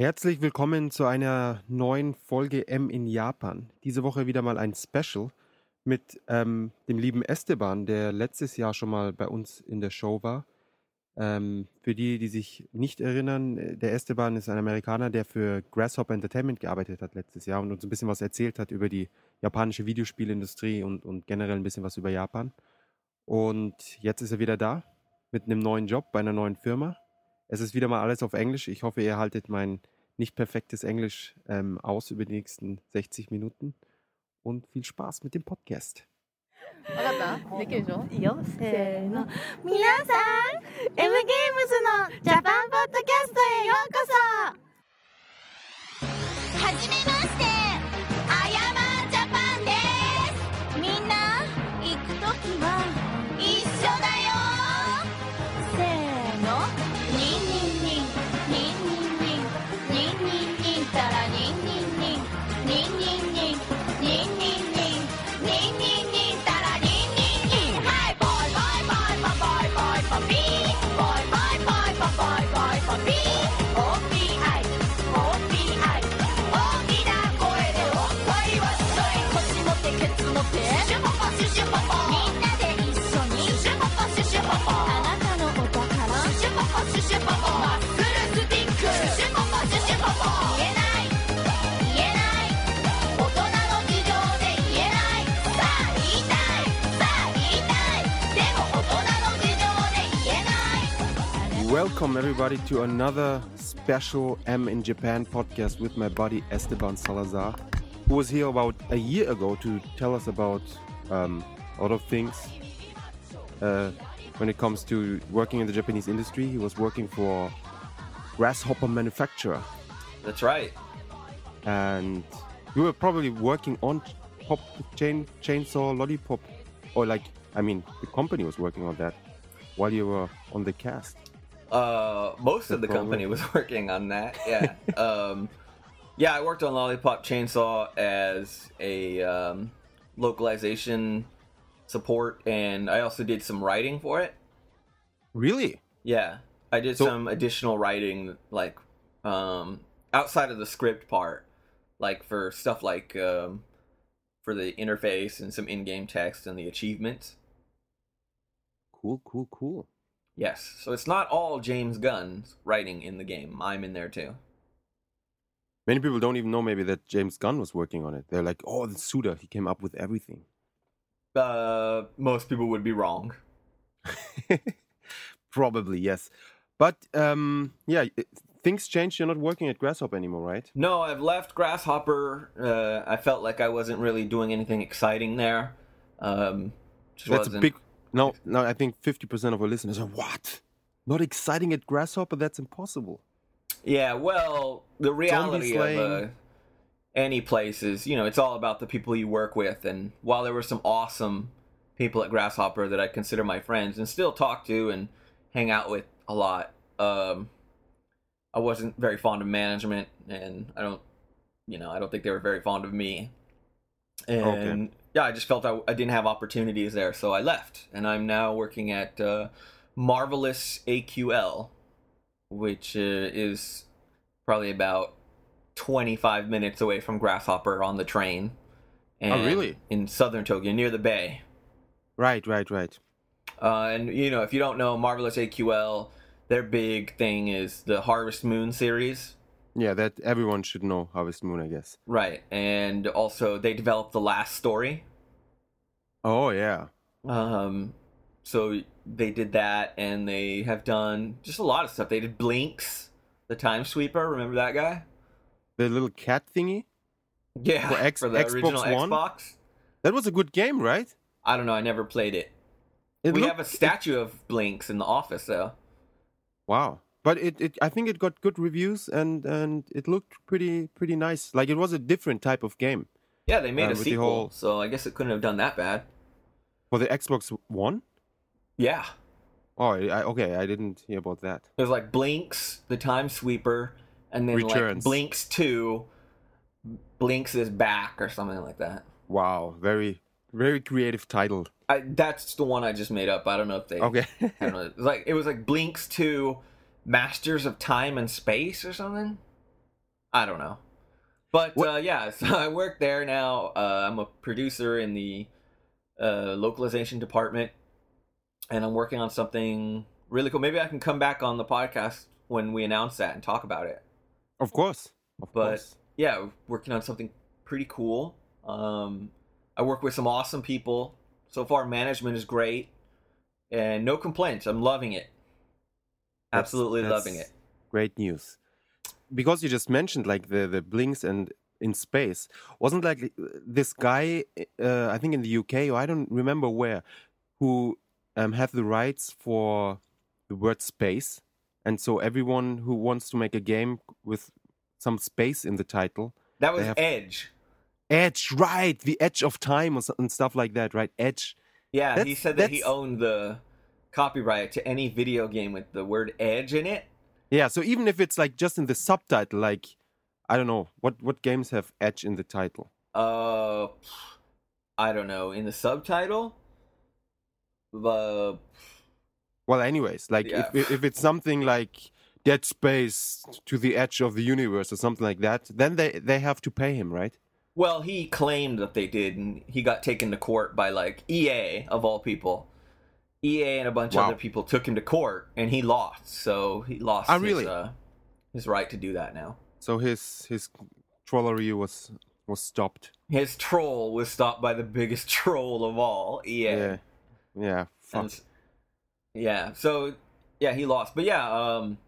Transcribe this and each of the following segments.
Herzlich willkommen zu einer neuen Folge M in Japan. Diese Woche wieder mal ein Special mit ähm, dem lieben Esteban, der letztes Jahr schon mal bei uns in der Show war. Ähm, für die, die sich nicht erinnern, äh, der Esteban ist ein Amerikaner, der für Grasshopper Entertainment gearbeitet hat letztes Jahr und uns ein bisschen was erzählt hat über die japanische Videospielindustrie und, und generell ein bisschen was über Japan. Und jetzt ist er wieder da mit einem neuen Job bei einer neuen Firma. Es ist wieder mal alles auf Englisch. Ich hoffe, ihr haltet mein nicht perfektes Englisch ähm, aus über die nächsten 60 Minuten. Und viel Spaß mit dem Podcast. 分かったできるでしょいいよせーの皆さん M ゲームズのジャパンポッドキャストへようこそはじめま シュシュポポマッスルスティックシュシュポポシュシュポポ言えない言えない大人の事情で言えないさあ言いたいさあ言いたいでも大人の事情で言えない Welcome, everybody, to another special M in Japan podcast with my buddy Esteban Salazar, who was here about a year ago to tell us about um, a lot of things uh, when it comes to working in the Japanese industry. He was working for Grasshopper Manufacturer, That's right. and you were probably working on Pop Chain Chainsaw Lollipop, or like, I mean, the company was working on that while you were on the cast. Uh, most of the Probably. company was working on that. Yeah. um, yeah, I worked on Lollipop Chainsaw as a um, localization support, and I also did some writing for it. Really? Yeah, I did So- some additional writing, like um, outside of the script part, like for stuff like um, for the interface and some in-game text and the achievements. Cool, cool, cool. Yes, so it's not all James Gunn's writing in the game. I'm in there too. Many people don't even know maybe that James Gunn was working on it. They're like, oh, the Suda, he came up with everything. Uh, most people would be wrong. Probably, yes. But um, yeah, it- things changed. You're not working at Grasshopper anymore, right? No, I've left Grasshopper. Uh, I felt like I wasn't really doing anything exciting there. Um, That's a wasn't- big. No, no, I think 50% of our listeners are, what? Not exciting at Grasshopper? That's impossible. Yeah, well, the reality of uh, slaying. Any places, you know, it's all about the people you work with. And while there were some awesome people at Grasshopper that I consider my friends and still talk to and hang out with a lot, um, I wasn't very fond of management, and I don't, you know, I don't think they were very fond of me. And yeah, I just felt I, I didn't have opportunities there, so I left, and I'm now working at uh, Marvelous AQL, which uh, is probably about 25 minutes away from Grasshopper on the train. And Oh, really? In southern Tokyo, near the bay. Right, right, right. Uh, and you know, if you don't know Marvelous AQL, their big thing is the Harvest Moon series, Yeah, that everyone should know Harvest Moon, I guess. right? And also, they developed the Last Story. Oh, yeah. Um, so they did that, and they have done just a lot of stuff. They did Blinx, the Time Sweeper. Remember that guy? The little cat thingy. Yeah, For X- the Xbox original One? Xbox. That was a good game, right? I don't know. I never played it. It we looked- have a statue of Blinx in the office, though. Wow. But it, it I think it got good reviews and and it looked pretty pretty nice. Like it was a different type of game. Yeah, they made Uh, a sequel, whole- so I guess it couldn't have done that bad. For the Xbox One? Yeah, Oh, I, okay, I didn't hear about that. It was like Blinx, the Time Sweeper, and then like Blinx Two, Blinx is back or something like that. Wow, very very creative title. I, that's the one I just made up. I don't know if they. Okay. Know. It was like it was like Blinx to Masters of Time and Space or something. I don't know. But uh, yeah, so I work there now. Uh, I'm a producer in the uh, localization department, and I'm working on something really cool. Maybe I can come back on the podcast when we announce that and talk about it. Of course. Of But course. yeah, working on something pretty cool. Um, I work with some awesome people. So far, management is great, and no complaints. I'm loving it. That's- Absolutely that's loving it. Great news. Because you just mentioned like the the Blinx and in space, wasn't like this guy? Uh, I think in the UK or I don't remember where, who um, have the rights for the word space, and so everyone who wants to make a game with some space in the title, That was Edge. Edge, right? The edge of time or and stuff like that, right? Edge. Yeah, he said that he owned the copyright to any video game with the word edge in it. Yeah. So even if it's like just in the subtitle, like I don't know what what games have edge in the title. Uh, I don't know. In the subtitle, the Well, anyways, like Yeah. if if it's something like Dead Space to the edge of the universe or something like that, then they they have to pay him, right? well, he claimed that they did, and he got taken to court by like EA of all people. EA and a bunch Wow. of other people took him to court, and he lost. So he lost really? his, uh, his right to do that now. So his his trollery was was stopped. His troll was stopped by the biggest troll of all, EA. Yeah, yeah. Fuck. And yeah, so yeah, he lost. But yeah, um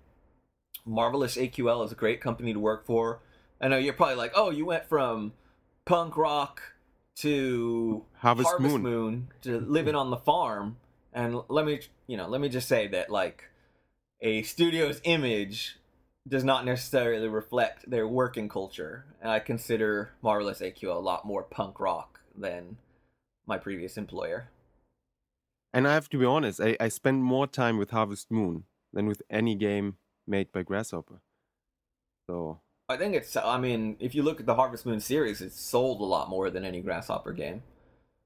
Marvelous AQL is a great company to work for. I know you're probably like, "Oh, you went from punk rock to Harvest Moon." to living on the farm." And let me, you know, let me just say that like a studio's image does not necessarily reflect their working culture. And I consider Marvelous AQL a lot more punk rock than my previous employer. And I have to be honest, I, I spend more time with Harvest Moon than with any game made by Grasshopper. So I think it's. I mean, if you look at the Harvest Moon series, it's sold a lot more than any Grasshopper game.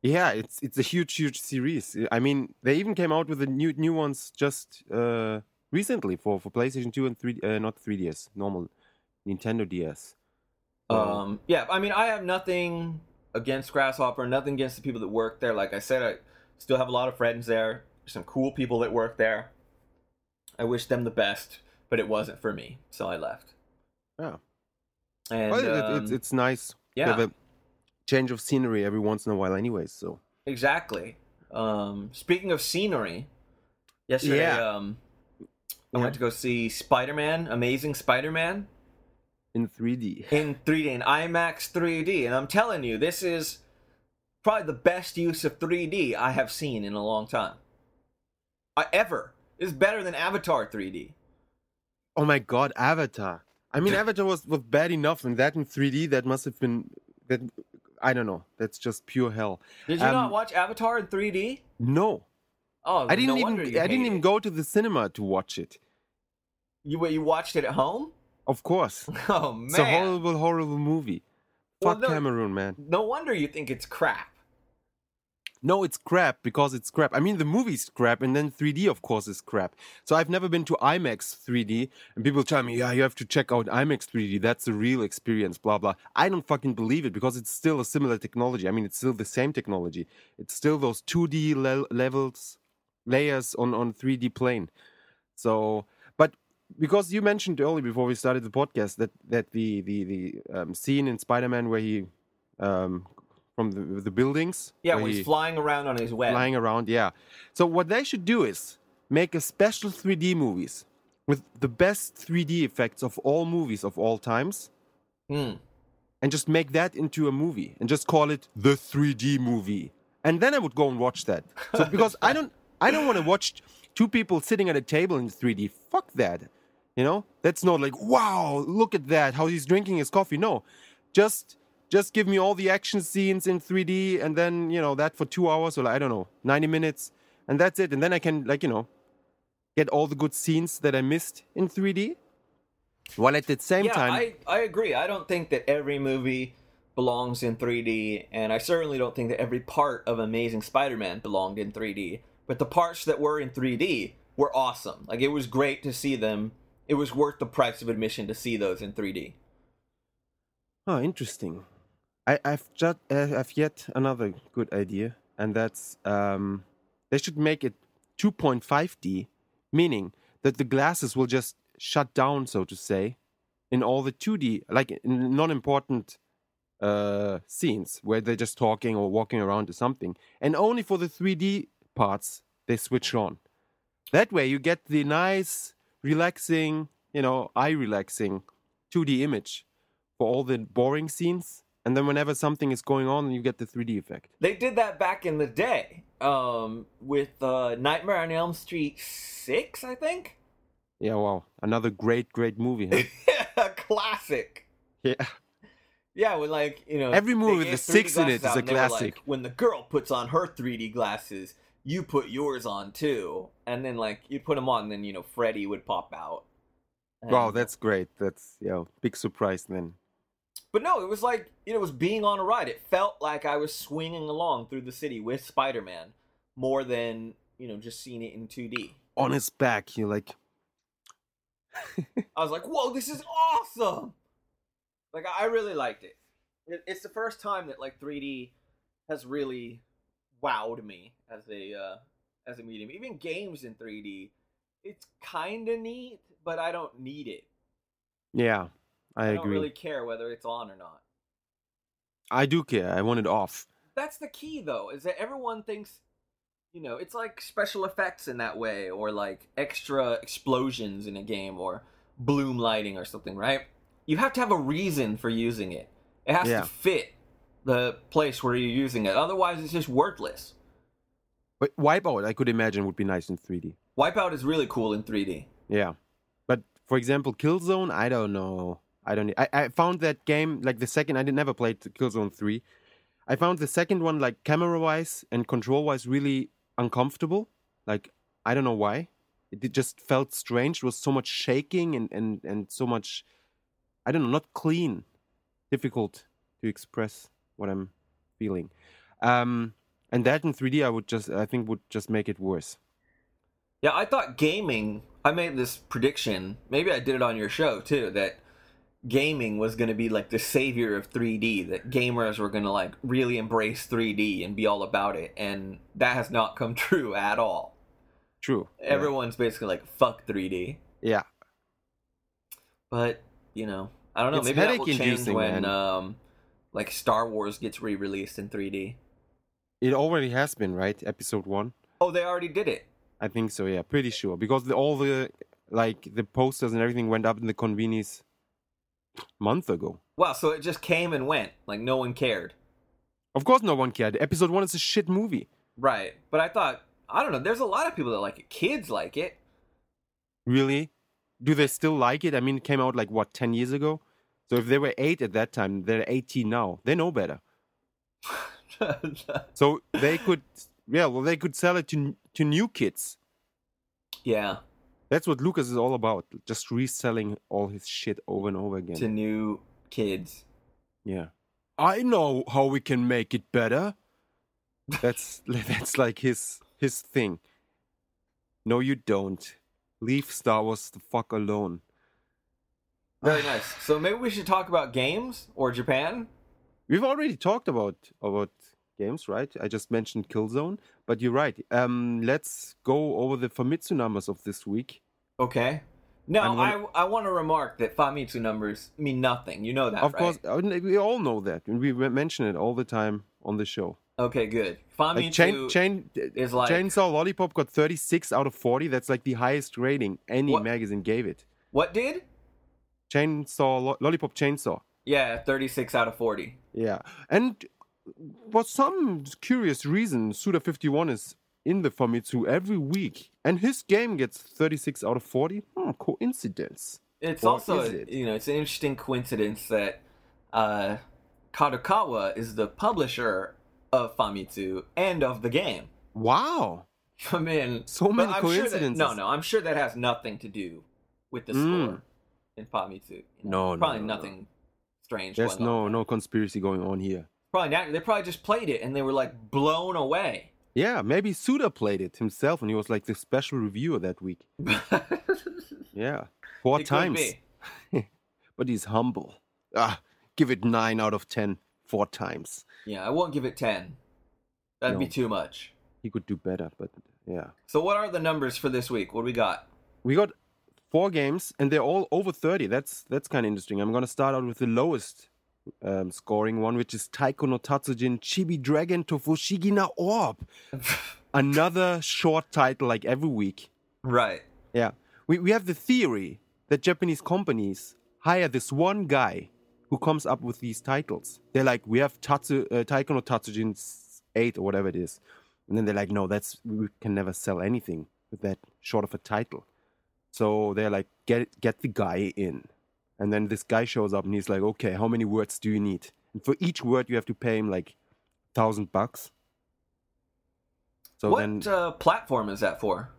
yeah, it's it's a huge, huge series. I mean, they even came out with the new new ones just uh, recently for for PlayStation Two and three, uh, not 3DS, normal Nintendo DS. Um, yeah, I mean, I have nothing against Grasshopper, nothing against the people that work there. Like I said, I still have a lot of friends there. Some cool people that work there. I wish them the best, but it wasn't for me, so I left. Yeah. And well, it, it's um, it's nice. to yeah. have a change of scenery every once in a while, anyways. So Exactly. Um, speaking of scenery, yesterday Yeah. um, I Yeah. went to go see Spider Man, Amazing Spider Man, in 3D. in 3D, in IMAX 3D. And I'm telling you, this is probably the best use of 3D I have seen in a long time. I, ever. It's better than Avatar 3D. Oh my God, Avatar! I mean, Avatar was was bad enough, and that in 3D, that must have been that. I don't know. That's just pure hell. Did you Um, not watch Avatar in 3D? No, Oh, I didn't no even. I didn't even it. go to the cinema to watch it. You, you watched it at home? Of course, Oh, man. it's a horrible, horrible movie. Well, Fuck no- Cameron, man. No wonder you think it's crap. No, it's crap because it's crap. I mean, the movie's crap, and then 3D, of course, is crap. So I've never been to IMAX 3D, and people tell me, yeah, you have to check out IMAX 3D. That's the real experience, blah, blah. I don't fucking believe it because it's still a similar technology. I mean, it's still the same technology. It's still those 2D le- levels, layers on, on 3D plane. So, but because you mentioned earlier before we started the podcast that, that the, the, the um, scene in Spider Man where he, um, from the, the buildings, Yeah, when he- he's flying around on his web. flying around. Yeah. So what they should do is make a special 3D movies with the best 3D effects of all movies of all times, Hmm. and just make that into a movie and just call it the 3D movie. And then I would go and watch that. So because I don't, I don't want to watch two people sitting at a table in 3D. Fuck that. You know, that's not like wow, look at that, how he's drinking his coffee. No, just just give me all the action scenes in 3D and then you know that for two hours or like, I don't know 90 minutes and that's it and then I can like you know get all the good scenes that I missed in 3D while at the same yeah, time I, I agree. I don't think that every movie belongs in 3D, and I certainly don't think that every part of Amazing Spider-Man belonged in 3D. But the parts that were in 3D were awesome. Like it was great to see them. It was worth the price of admission to see those in 3D. Oh, interesting. I, I've just uh, I've yet another good idea, and that's um, they should make it 2.5D, meaning that the glasses will just shut down, so to say, in all the 2D, like non-important uh, scenes where they're just talking or walking around or something, and only for the 3D parts they switch on. That way, you get the nice, relaxing, you know, eye relaxing 2D image for all the boring scenes. And then whenever something is going on, you get the 3D effect. They did that back in the day um, with uh, Nightmare on Elm Street 6, I think. Yeah, wow. Another great, great movie. Huh? Classic. yeah. Yeah, when like you know Every movie with the six in it is a and were like, classic. when the girl puts on her 3D glasses, you put yours on too, and then like you put them on, and then you know Freddy would pop out. Wow, that's great. That's, yeah, big surprise then. But no, it was like you know, it was being on a ride. It felt like I was swinging along through the city with Spider-Man, more than you know just seeing it in 2D. On his back, you're like, I was like, "Whoa, this is awesome!" Like I really liked it. It- It's the first time that like 3D has really wowed me as a uh, as a medium. Even games in 3D, it's kind of neat, but I don't need it. yeah, I, I, agree. don't really care whether it's on or not. I do care. I want it off. That's the key, though, is that everyone thinks, you know, it's like special effects in that way, or like extra explosions in a game, or bloom lighting or something, right? You have to have a reason for using it. It has Yeah. to fit the place where you're using it. Otherwise, it's just worthless. But Wipeout, I could imagine, would be nice in 3D. Wipeout is really cool in 3D. Yeah. But for example, Killzone, I don't know. I don't. I, I found that game like the second. I did never played Killzone three. I found the second one like camera wise and control wise really uncomfortable. Like I don't know why. It, it just felt strange. It was so much shaking and and and so much. I don't know, not clean. Difficult to express what I'm feeling. Um, and that in 3D, I would just, I think, would just make it worse. Yeah, I thought gaming. I made this prediction. Maybe I did it on your show too. That gaming was going to be like the savior of 3D. That gamers were going to like really embrace 3D and be all about it. And that has not come true at all. True. Yeah. Everyone's basically like fuck 3D. Yeah. But you know, I don't know. It's maybe that will change when man. um, like Star Wars gets re-released in 3D. It already has been, right? Episode one. Oh, they already did it. I think so. Yeah, pretty sure because the, all the like the posters and everything went up in the convenience month ago. Wow, so it just came and went. Like no one cared. Of course, no one cared. Episode one is a shit movie. Right. But I thought, I don't know, there's a lot of people that like it. Kids like it. Really? Do they still like it? I mean, it came out like what ten years ago. So if they were eight at that time, they're eighteen now. They know better. So they could, yeah, well, they could sell it to to new kids. yeah, That's what Lucas is all about. Just reselling all his shit over and over again. to new kids. Yeah. I know how we can make it better. That's that's like his his thing. No, you don't. Leave Star Wars the fuck alone. Very nice. So maybe we should talk about games or Japan. We've already talked about about games, right? I just mentioned Killzone, but you're right. Um, let's go over the Famitsu numbers of this week. Okay. No, gonna- I I want to remark that Famitsu numbers mean nothing. You know that, of right? course, uh, we all know that, we mention it all the time on the show. Okay, good. Like Famitsu Chain, Chain, is like Chainsaw Lollipop got 36 out of 40. That's like the highest rating any What? magazine gave it. what did? Chainsaw Lollipop Chainsaw. Yeah, 36 out of 40. Yeah, and for some curious reason, Suda51 is in the Famitsu every week, and his game gets 36 out of 40. Hmm, coincidence. It's Or also, it? you know, it's an interesting coincidence that uh, Kadokawa is the publisher of Famitsu and of the game. Wow. I mean, So many I'm sure that- coincidences. no, no, I'm sure that has nothing to do with the Mm. score in Famitsu. you know. No, no, probably no, no. nothing strange. There's on no no conspiracy going on here. Probably not. They probably just played it and they were like blown away. Yeah, maybe Suda played it himself, and he was like the special reviewer that week. Yeah, four It times. but he's humble. Ah, give it nine out of ten four times. Yeah, I won't give it 10. That'd be too much. He could do better, but yeah. So, what are the numbers for this week? What do we got? We got four games, and they're all over thirty. That's that's kind of interesting. I'm gonna start out with the lowest um, scoring one, which is Taiko no Tatsujin Chibi Dragon to Fushigina Orb. Another short title like every week. Right. Yeah. We, we have the theory that Japanese companies hire this one guy who comes up with these titles. They're like, we have Tatsu, uh, Taiko no Tatsujin 8 or whatever it is. And then they're like, no, that's we can never sell anything with that short of a title. So they're like, get get the guy in. And then this guy shows up and he's like, okay, how many words do you need? And for each word, you have to pay him like thousand bucks. So what then uh, platform is that for?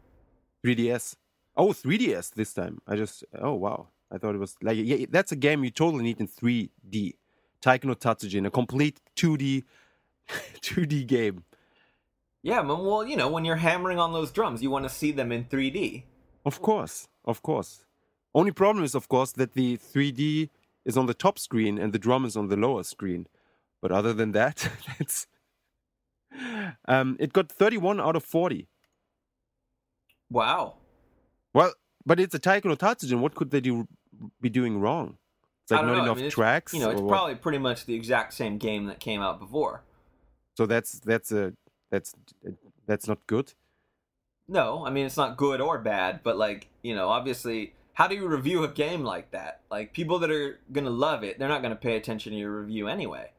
3DS. Oh, 3DS this time. I just oh wow. I thought it was like yeah, that's a game you totally need in 3D. Taiko no Tatsujin, a complete 2D 2D game. Yeah, well, you know, when you're hammering on those drums, you want to see them in 3D. Of course, of course. Only problem is of course that the 3D is on the top screen and the drum is on the lower screen. But other than that, that's um it got 31 out of 40. Wow. Well, but it's a Taiko no Tatsujin. What could they do be doing wrong? It's like I not know. I enough mean, tracks. You know, it's or what? probably pretty much the exact same game that came out before. So that's that's a that's that's not good. No, I mean it's not good or bad, but like you know, obviously, how do you review a game like that? Like people that are gonna love it, they're not gonna pay attention to your review anyway.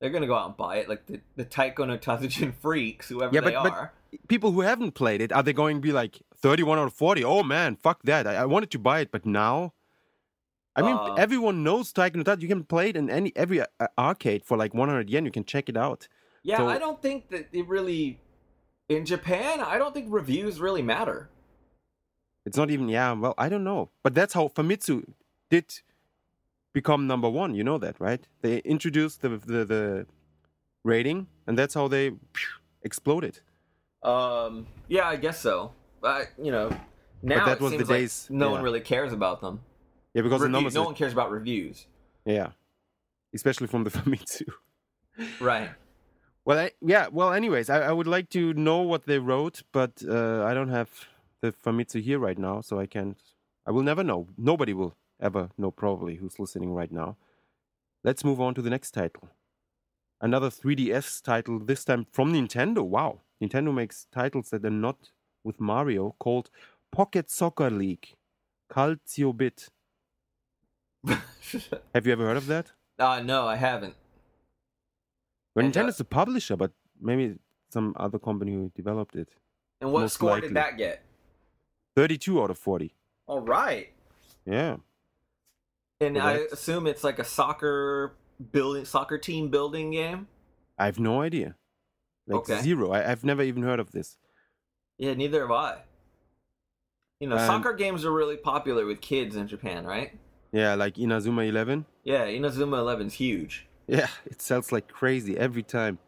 They're gonna go out and buy it, like the the Taiko no Tatsujin freaks, whoever Yeah, they but- but- People who haven't played it are they going to be like thirty-one out of forty? Oh man, fuck that! I, I wanted to buy it, but now, I mean, Uh, everyone knows Taiko no Tatsujin. You can play it in any every uh, arcade for like one hundred yen. You can check it out. Yeah, so- I don't think that it really. In Japan, I don't think reviews really matter. It's not even yeah. Well, I don't know, but that's how Famitsu did become number one. You know that, right? They introduced the the, the rating, and that's how they phew, exploded. Um, yeah, I guess so. But you know, now that it was the seems like days- no one really cares about them. Yeah, because the numbers. no are- one cares about reviews. Yeah, especially from the Famitsu. Right. Well, I, yeah. Well, anyways, I, I would like to know what they wrote, but uh, I don't have the Famitsu here right now, so I can't. I will never know. Nobody will ever know, probably, who's listening right now. Let's move on to the next title. Another 3DS title, this time from Nintendo. Wow. Nintendo makes titles that are not with Mario, called Pocket Soccer League. Calcio Bit. Have you ever heard of that? uh, no, I haven't. Well, And, uh, Nintendo's the publisher, but maybe some other company who developed it. And what score likely. did that get? 32 out of 40. All right. Yeah. And I assume it's like a soccer building, soccer team building game. I have no idea. Like Okay. zero. I, I've never even heard of this. Yeah, neither have I. You know, Um, soccer games are really popular with kids in Japan, right? Yeah, like Inazuma 11. Yeah, Inazuma Eleven's huge. Yeah, it sells like crazy every time.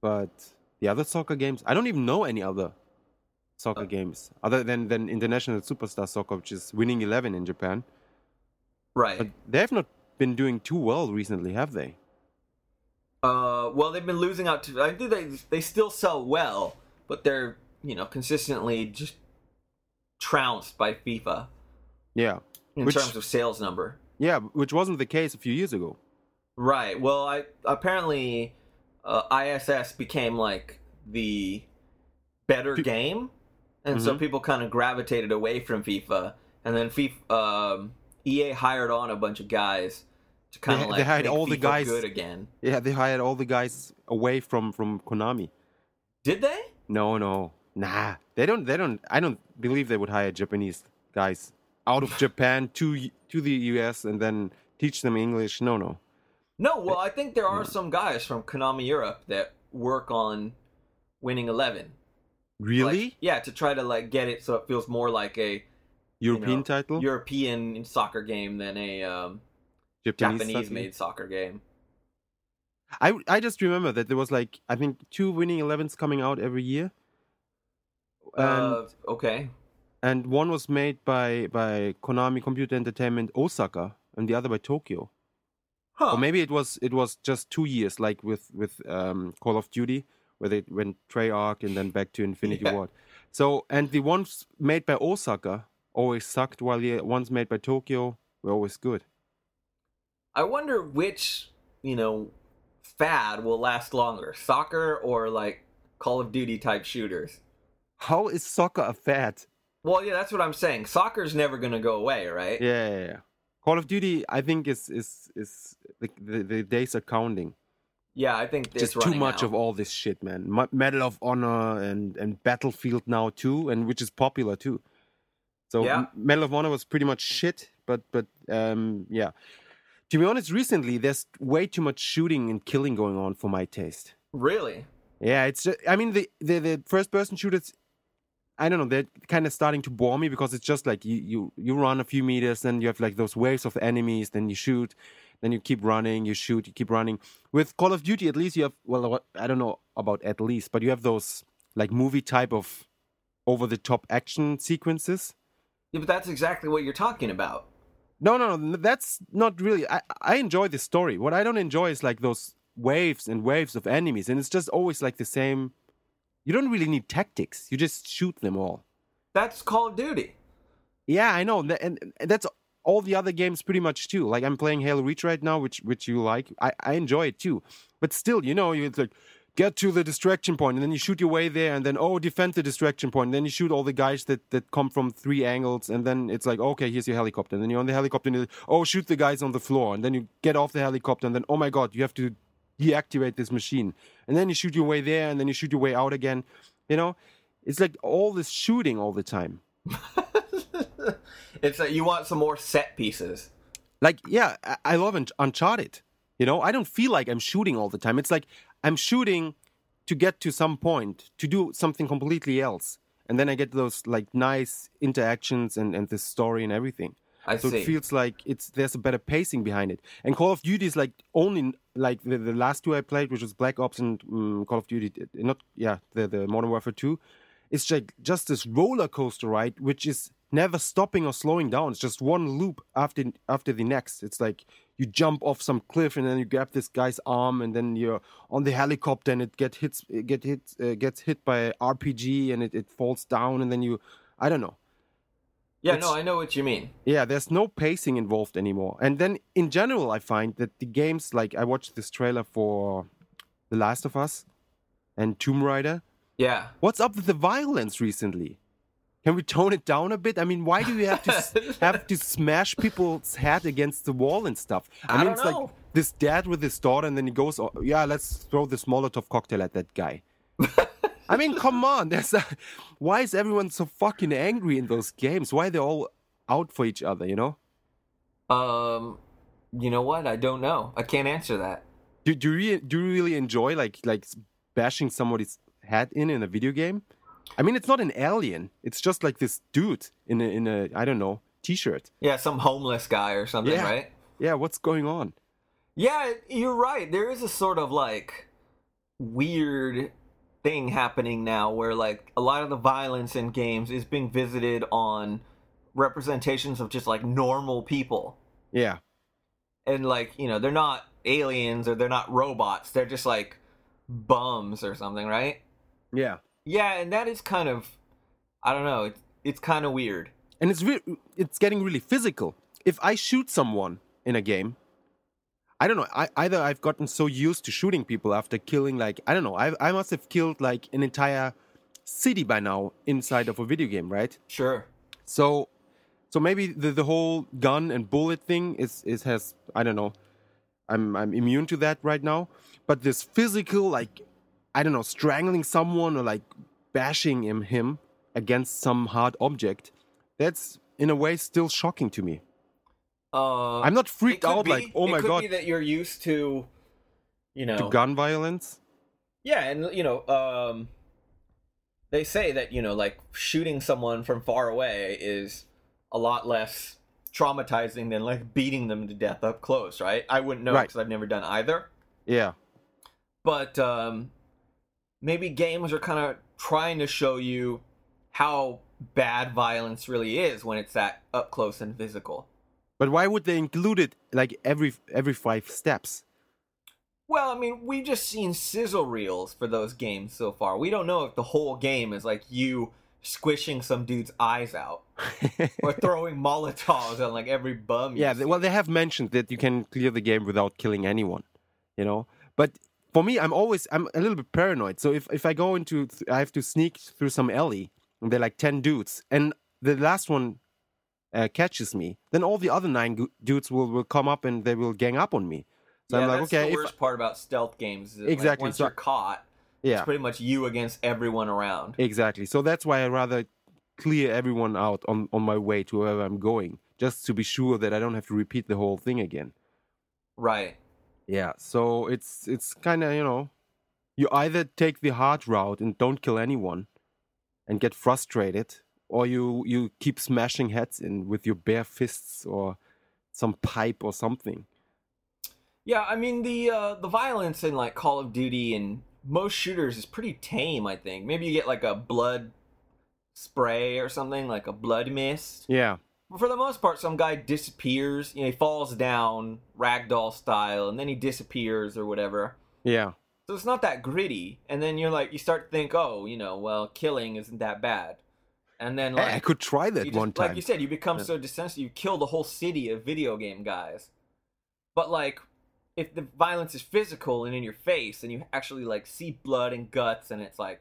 But the other soccer games, I don't even know any other soccer Uh. games other than, than International Superstar Soccer, which is winning 11 in Japan. Right. But they have not been doing too well recently, have they? Uh, well, they've been losing out to. I think they they still sell well, but they're you know consistently just trounced by FIFA Yeah. in Which- terms of sales number. Yeah, which wasn't the case a few years ago. Right. Well, I apparently uh, ISS became like the better game, and so Mhm. people kind of gravitated away from FIFA, and then FIFA, um, EA hired on a bunch of guys to kind of like they hired make all the FIFA guys- good again. Yeah, they hired all the guys away from, from Konami. Did they? No, no, nah. They don't. They don't. I don't believe they would hire Japanese guys out of Japan to to the US and then teach them English. No, no. No. Well, I think there are Yeah. some guys from Konami Europe that work on Winning Eleven. Really? Like, yeah, to try to like get it so it feels more like a European know, title? European soccer game than a um, Japanese, Japanese made soccer game. I I just remember that there was like I think two winning elevens coming out every year. And uh, okay. and one was made by by Konami Computer Entertainment Osaka and the other by Tokyo. Huh. or maybe it was it was just two years, like with with um, Call of Duty, where they went Treyarch and then back to Infinity Yeah. Ward. So and the ones made by Osaka always sucked, while the ones made by Tokyo were always good. I wonder which, you know, fad will last longer, soccer or like Call of Duty type shooters. How is soccer a fad? Well, yeah, that's what I'm saying. Soccer's never going to go away, right? Yeah, yeah, yeah. Call of Duty, I think is is is the the, the days are counting. Yeah, I think Just too much out. of all this shit, man. Medal of Honor and and Battlefield now too, and which is popular too. So Yeah. Medal of Honor was pretty much shit, but but um yeah. To be honest, recently there's way too much shooting and killing going on for my taste. Really? Yeah, it's just, I mean the the, the first person shooters I don't know, they're kind of starting to bore me because it's just like you, you you run a few meters, then you have like those waves of enemies, then you shoot, then you keep running, you shoot, you keep running. With Call of Duty, at least you have well, I don't know about at least, but you have those like movie type of over the top action sequences. Yeah, but that's exactly what you're talking about. No, no, no, that's not really. I I enjoy the story. What I don't enjoy is like those waves and waves of enemies, and it's just always like the same. You don't really need tactics. You just shoot them all. That's Call of Duty. Yeah, I know, and, that's all the other games pretty much too. Like I'm playing Halo Reach right now, which which you like. I I enjoy it too, but still, you know, it's like get to the distraction point, and then you shoot your way there, and then oh, defend the distraction point, and then you shoot all the guys that that come from three angles, and then it's like okay, here's your helicopter, and then you're on the helicopter, and like, oh, shoot the guys on the floor, and then you get off the helicopter, and then oh my god, you have to deactivate this machine, and then you shoot your way there, and then you shoot your way out again. You know, it's like all this shooting all the time. it's like you want some more set pieces. like yeah I- love uncharted you know? I don't feel like i'm shooting all the time. It's like i'm shooting to get to some point to do something completely else. And then i get those like nice interactions and and the story and everything. I so see. it feels like it's there's a better pacing behind it. And call of duty is like only like the, the last two i played which was black ops and um, call of duty uh, not yeah the, the modern warfare 2 it's like just this roller coaster ride which is never stopping or slowing down it's just one loop after after the next it's like you jump off some cliff and then you grab this guy's arm and then you're on the helicopter and it get hits it get hit uh, gets hit by rpg and it, it falls down and then you i don't know yeah, it's- no, I know what you mean. yeah, there's no pacing involved anymore. And then in general, I find that the games like I watched this trailer for The Last of Us and Tomb Raider. Yeah. What's up with the violence recently? Can we tone it down a bit? I mean, why do we have to have to smash people's head against the wall and stuff? I mean, don't it's know. like this dad with his daughter, and then he goes, oh, "Yeah, let's throw this Molotov cocktail at that guy." I mean, come on. There's a, why is everyone so fucking angry in those games? Why are they all out for each other? You know? Um, you know what? I don't know. I can't answer that. Do, do you do you really enjoy like like bashing somebody's head in in a video game? I mean, it's not an alien. It's just like this dude in a in a I don't know t-shirt. Yeah, some homeless guy or something, Yeah. right? Yeah, what's going on? Yeah, you're right. There is a sort of like weird thing happening now where like a lot of the violence in games is being visited on representations of just like normal people. Yeah, And like, you know, they're not aliens or they're not robots. They're just like bums or something, right? yeah, Yeah, and that is kind of I don't know, it's it's kind of weird. and it's re- it's getting really physical. If I shoot someone in a game, I don't know. I, either I've gotten so used to shooting people after killing like I don't know. I I must have killed like an entire city by now inside of a video game, right? Sure. So, so maybe the, the whole gun and bullet thing is is has I don't know. I'm I'm immune to that right now. But this physical, like I don't know, strangling someone or like bashing him him against some hard object, that's in a way still shocking to me. Uh I'm not freaked out be- like, oh my could god, be that you're used to you know to gun violence. Yeah, and you know, um they say that, you know, like shooting someone from far away is a lot less traumatizing than like beating them to death up close, right? I wouldn't know Right. because I've never done either. Yeah, But um maybe games are kind of trying to show you how bad violence really is when it's that up close and physical. But why would they include it like every every five steps? Well, I mean, we've just seen sizzle reels for those games so far. We don't know if the whole game is like you squishing some dude's eyes out or throwing Molotovs on like every bum. you yeah, they, well, they have mentioned that you can clear the game without killing anyone, you know. But for me, I'm always I'm a little bit paranoid. So if if I go into I have to sneak through some alley and they're like ten dudes, and the last one uh, catches me, then all the other nine dudes will will come up and they will gang up on me. So yeah, I'm like, that's okay, the worst part about stealth games. Is that, like, Exactly, once so- you're caught, yeah, it's pretty much you against everyone around. exactly. So that's why I rather clear everyone out on on my way to wherever I'm going, just to be sure that I don't have to repeat the whole thing again. Right. Yeah, so it's it's kind of you know, you either take the hard route and don't kill anyone, and get frustrated, or you you keep smashing heads in with your bare fists or some pipe or something. Yeah, I mean the uh, the violence in like Call of Duty and most shooters is pretty tame. I think maybe you get like a blood spray or something like a blood mist. Yeah, for the most part, some guy disappears. You know, he falls down ragdoll style, and then he disappears or whatever. yeah, So it's not that gritty. And then you're like, you start to think, oh, you know, well, killing isn't that bad. And then Hey, like, I could try that just- one time. Like you said, you become Yeah. so desensitive, you kill the whole city of video game guys. But like, if the violence is physical and in your face, and you actually like see blood and guts, and it's like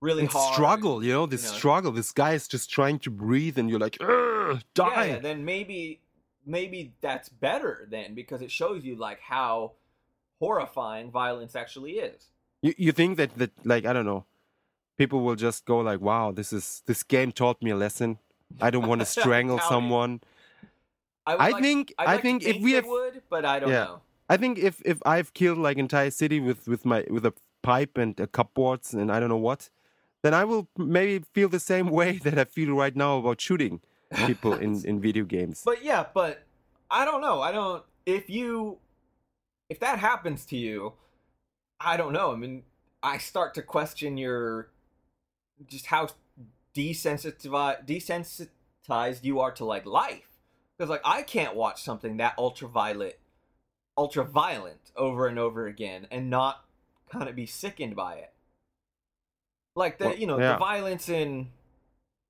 really and hard. struggle, you know, this you know. struggle. This guy is just trying to breathe, and you're like, "Ugh, die. Yeah, then maybe maybe that's better then because it shows you like how horrifying violence actually is. You you think that that like I don't know, people will just go like, "Wow, this is this game taught me a lesson. I don't want to strangle someone." would I like- think I like to think if we have would, but I don't Yeah. know. I think if if I've killed like entire city with with my with a pipe and a cupboards and I don't know what, then I will maybe feel the same way that I feel right now about shooting people in in video games. But yeah, but I don't know. I don't if you if that happens to you, I don't know. I mean, I start to question your just how desensitized desensitized you are to like life. Because like I can't watch something that ultraviolet ultra violent over and over again and not kind of be sickened by it. Like the you know, yeah. the violence in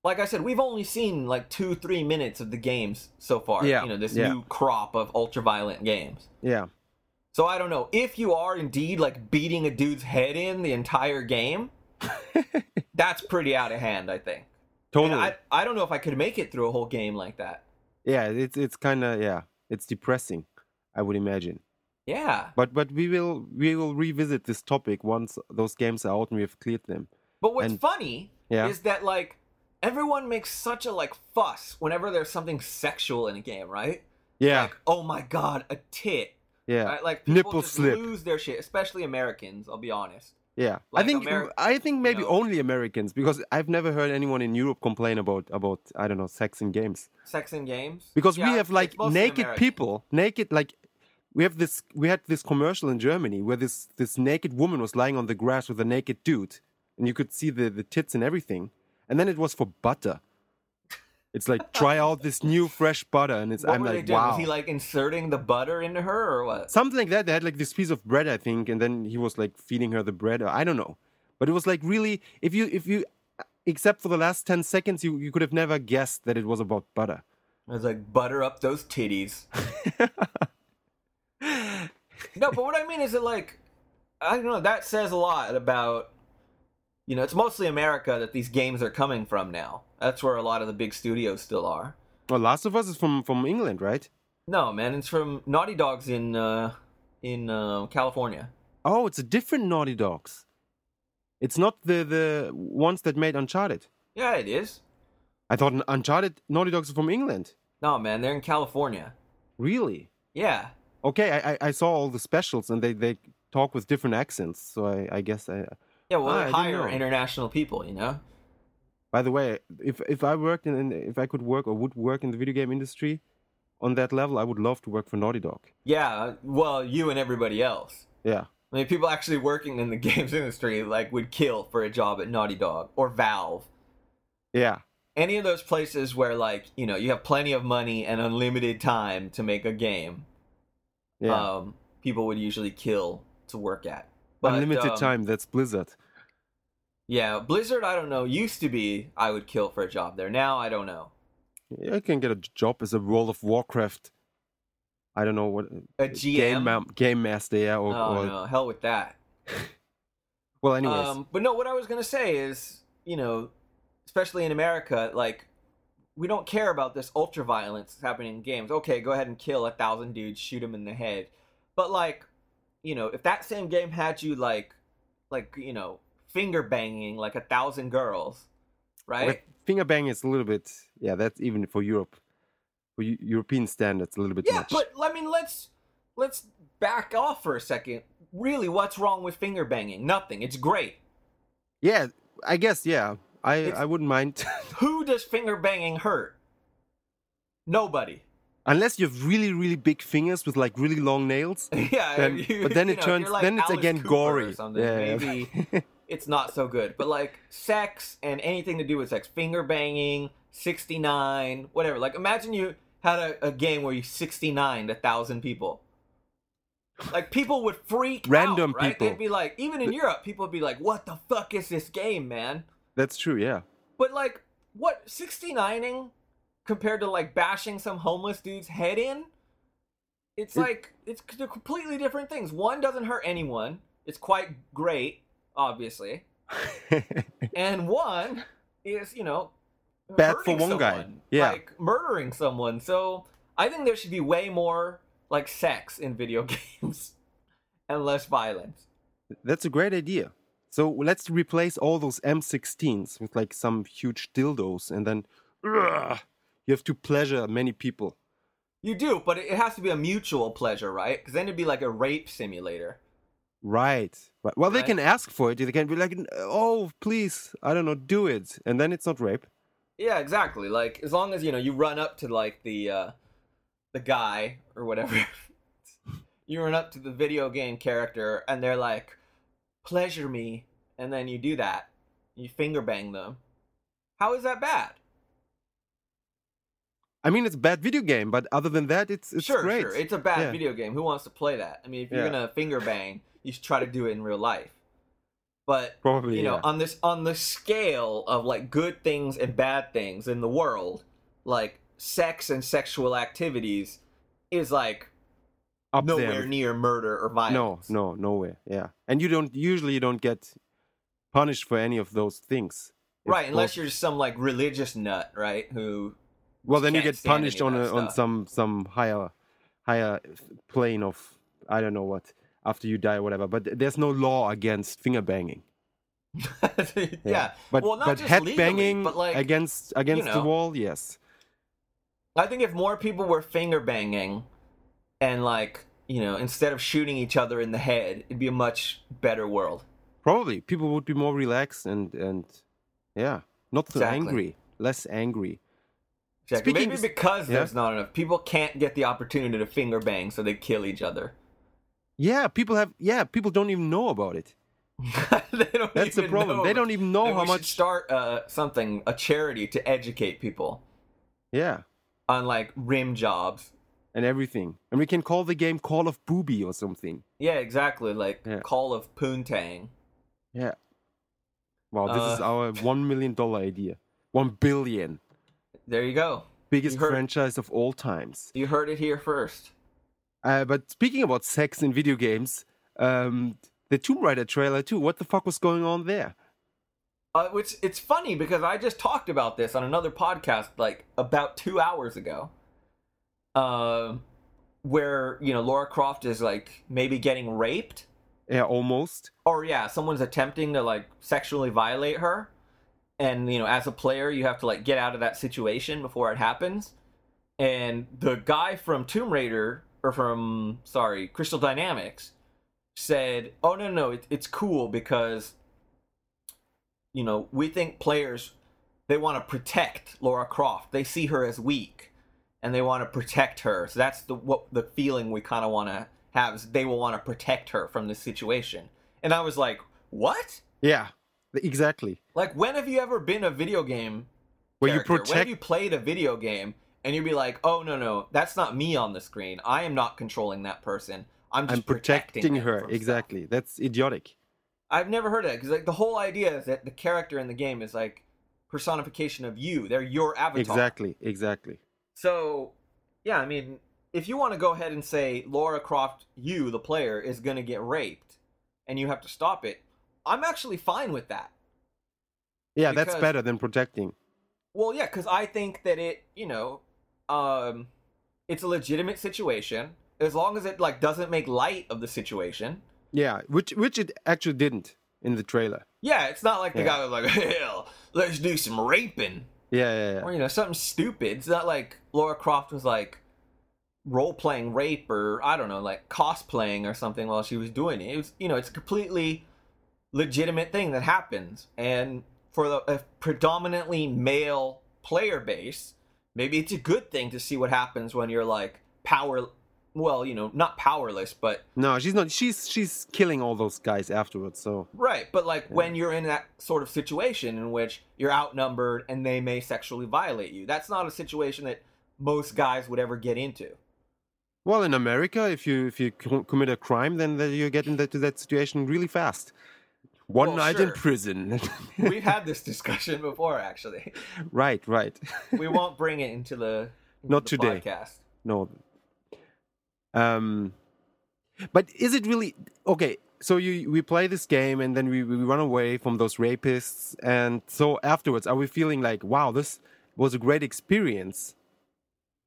like I said, we've only seen like two, three minutes of the games so far. Yeah, You know, this yeah. new crop of ultra violent games. yeah, So I don't know. If you are indeed like beating a dude's head in the entire game, that's pretty out of hand, I think. And totally. I, I don't know if I could make it through a whole game like that. yeah, it's it's kind of yeah, it's depressing. I would imagine. Yeah. But but we will we will revisit this topic once those games are out and we have cleared them. But what's And- funny Yeah. is that like everyone makes such a like fuss whenever there's something sexual in a game, right? Yeah, Like, oh my god, a tit. yeah, Right? Like people Nipple slip. lose their shit, especially Americans, I'll be honest. yeah. I think Ameri- I think maybe know. only Americans because I've never heard anyone in Europe complain about about I don't know sex in games. Sex in games. because Yeah, we have like naked American. people naked like we have this we had this commercial in germany where this this naked woman was lying on the grass with a naked dude and you could see the the tits and everything. And then it was for butter. It's like try out this new fresh butter. And it's What i'm like wow Was he like inserting the butter into her or what? something like that. They had like this piece of bread i think and then he was like feeding her the bread. I don't know. But it was like really if you if you except for the last 10 seconds you, you could have never guessed that it was about butter. I was like, butter up those titties. no, but what I mean is that like, I don't know. That says a lot about, you know, it's mostly America that these games are coming from now. That's where a lot of the big studios still are. well last of us is from from england right No, man, it's from Naughty Dogs in uh, in uh, California. Oh, it's a different Naughty Dogs. It's not the the ones that made Uncharted. Yeah, it is. I thought Uncharted Naughty Dogs are from England. No, man, they're in California. Really? Yeah. Okay, I, I, I saw all the specials and they, they talk with different accents, so I, I guess I. Yeah, well, Ah, I they didn't hire international people, you know? By the way, if if I worked in, in if I could work or would work in the video game industry, on that level, I would love to work for Naughty Dog. Yeah, well, you and everybody else. Yeah, I mean, people actually working in the games industry like would kill for a job at Naughty Dog or Valve. yeah, any of those places where like you know you have plenty of money and unlimited time to make a game, Yeah. um, people would usually kill to work at. But, Unlimited um, time. That's Blizzard. Yeah, Blizzard. I don't know. Used to be I would kill for a job there. Now I don't know. I can get a job as a World of Warcraft. I don't know what A game GM. ma- game master, yeah, or, oh or no, hell with that. well, anyways, Um, but no, what I was gonna say is, you know, especially in America, like we don't care about this ultra violence happening in games. Okay, go ahead and kill a thousand dudes, shoot them in the head. But like, you know, if that same game had you like, like you know, finger banging like a thousand girls, right? Finger banging is a little bit, yeah, that's even for Europe, for European standards, a little bit yeah, much. but I mean, let's let's back off for a second. Really, what's wrong with finger banging? Nothing. It's great. yeah, I guess, yeah, I It's- I wouldn't mind Who does finger banging hurt? Nobody. Unless you have really really big fingers with like really long nails. yeah, Then- you- but then it know, turns- like then it's Alice again Cooper gory. Yeah, maybe it's not so good. But like sex and anything to do with sex, finger banging, sixty nine, whatever. Like imagine you had a, a game where you sixty nine a thousand people. Like people would freak Random out, right? people. They'd be like, even in Europe, people would be like, "What the fuck is this game, man?" That's true, yeah. But like, what 69ing compared to like bashing some homeless dude's head in? It's It- like it's they're completely different things. One doesn't hurt anyone. It's quite great, obviously, and one is you know Bad for one guy. Yeah. like murdering someone. So I think there should be way more like sex in video games and less violence. That's a great idea. So let's replace all those M16s with like some huge dildos, and then ugh, you have to pleasure many people. You do, but it has to be a mutual pleasure, right? Because then it'd be like a rape simulator. Right. right. Well, they can ask for it. They can be like, "Oh, please, I don't know, do it," and then it's not rape. Yeah, exactly. Like as long as you know you run up to like the uh the guy or whatever. you run up to the video game character and they're like, "Pleasure me," and then you do that. You finger bang them. How is that bad? I mean, it's a bad video game, but other than that, it's it's sure, great. sure. It's a bad Yeah. video game. Who wants to play that? I mean, if you're Yeah. gonna finger bang, you should try to do it in real life. But Probably, you know, yeah. on this on the scale of like good things and bad things in the world, like sex and sexual activities is like Up nowhere there. near murder or violence. no, no, nowhere. Yeah, and you don't usually you don't get punished for any of those things. Right, unless both- you're some like religious nut, right? Who well, then you get punished on a, on some some higher higher plane of I don't know what after you die or whatever. But there's no law against finger banging. yeah. but well, not but just head legally, banging but like against against the know. wall, yes. I think if more people were finger banging and like, you know, instead of shooting each other in the head, it'd be a much better world. Probably people would be more relaxed and and yeah, not so Exactly. angry, less angry. Exactly. Speaking- Maybe because yeah. there's not enough people can't get the opportunity to finger bang, so they kill each other. Yeah, people have yeah, people don't even know about it. they don't That's the problem. know. They don't even know Then how we much start uh, something, a charity to educate people Yeah, on like rim jobs. and everything. And we can call the game Call of Booby or something. Yeah, exactly. Like Yeah. Call of Poontang. Yeah. Wow, this is Uh, our one million dollar idea. One billion. There you go. Biggest You heard- franchise of all times. You heard it here first. Uh, but speaking about sex in video games, um, the Tomb Raider trailer too. What the fuck was going on there? Uh, which it's funny because I just talked about this on another podcast like about two hours ago. Um, where you know Laura Croft is like maybe getting raped, Yeah, almost. or yeah, someone's attempting to like sexually violate her, and you know as a player you have to like get out of that situation before it happens. And the guy from Tomb Raider or from sorry Crystal Dynamics said, "Oh no no, it, it's cool because you know we think players they want to protect Laura Croft. They see her as weak, and they want to protect her. So that's the what the feeling we kind of want to have is they will want to protect her from this situation." And I was like, "What? Yeah, exactly. Like when have you ever been a video game Where you character. When protect- have you played a video game and you'd be like, oh no no, that's not me on the screen. I am not controlling that person. I'm just I'm protecting them her. from stuff." Exactly. That's idiotic. I've never heard of that because like the whole idea is that the character in the game is like personification of you. They're your avatar. Exactly. Exactly. So, yeah, I mean, if you want to go ahead and say Laura Croft, you, the player, is going to get raped and you have to stop it, I'm actually fine with that. Yeah, that's better than protecting. Well, yeah, because I think that it, you know, um, it's a legitimate situation as long as it like doesn't make light of the situation. Yeah, which which it actually didn't in the trailer. Yeah, it's not like the Yeah. guy was like, "Hell, let's do some raping," Yeah, yeah, yeah. or you know, something stupid. It's not like Laura Croft was like role playing rape or I don't know, like cosplaying or something while she was doing it. It was, you know, it's completely legitimate thing that happens, and for the a predominantly male player base, maybe it's a good thing to see what happens when you're like power. Well, you know, not powerless, but No, she's not. She's she's killing all those guys afterwards. So Right, but like when you're in that sort of situation in which you're outnumbered and they may sexually violate you, that's not a situation that most guys would ever get into. well, in America, if you if you commit a crime, then that you get into that situation really fast. One Well, night in prison. We've had this discussion before, actually. right, right. We won't bring it into the into Not the today. podcast. No. Um, but is it really okay? So you we play this game and then we, we run away from those rapists, and so afterwards, are we feeling like, wow, this was a great experience?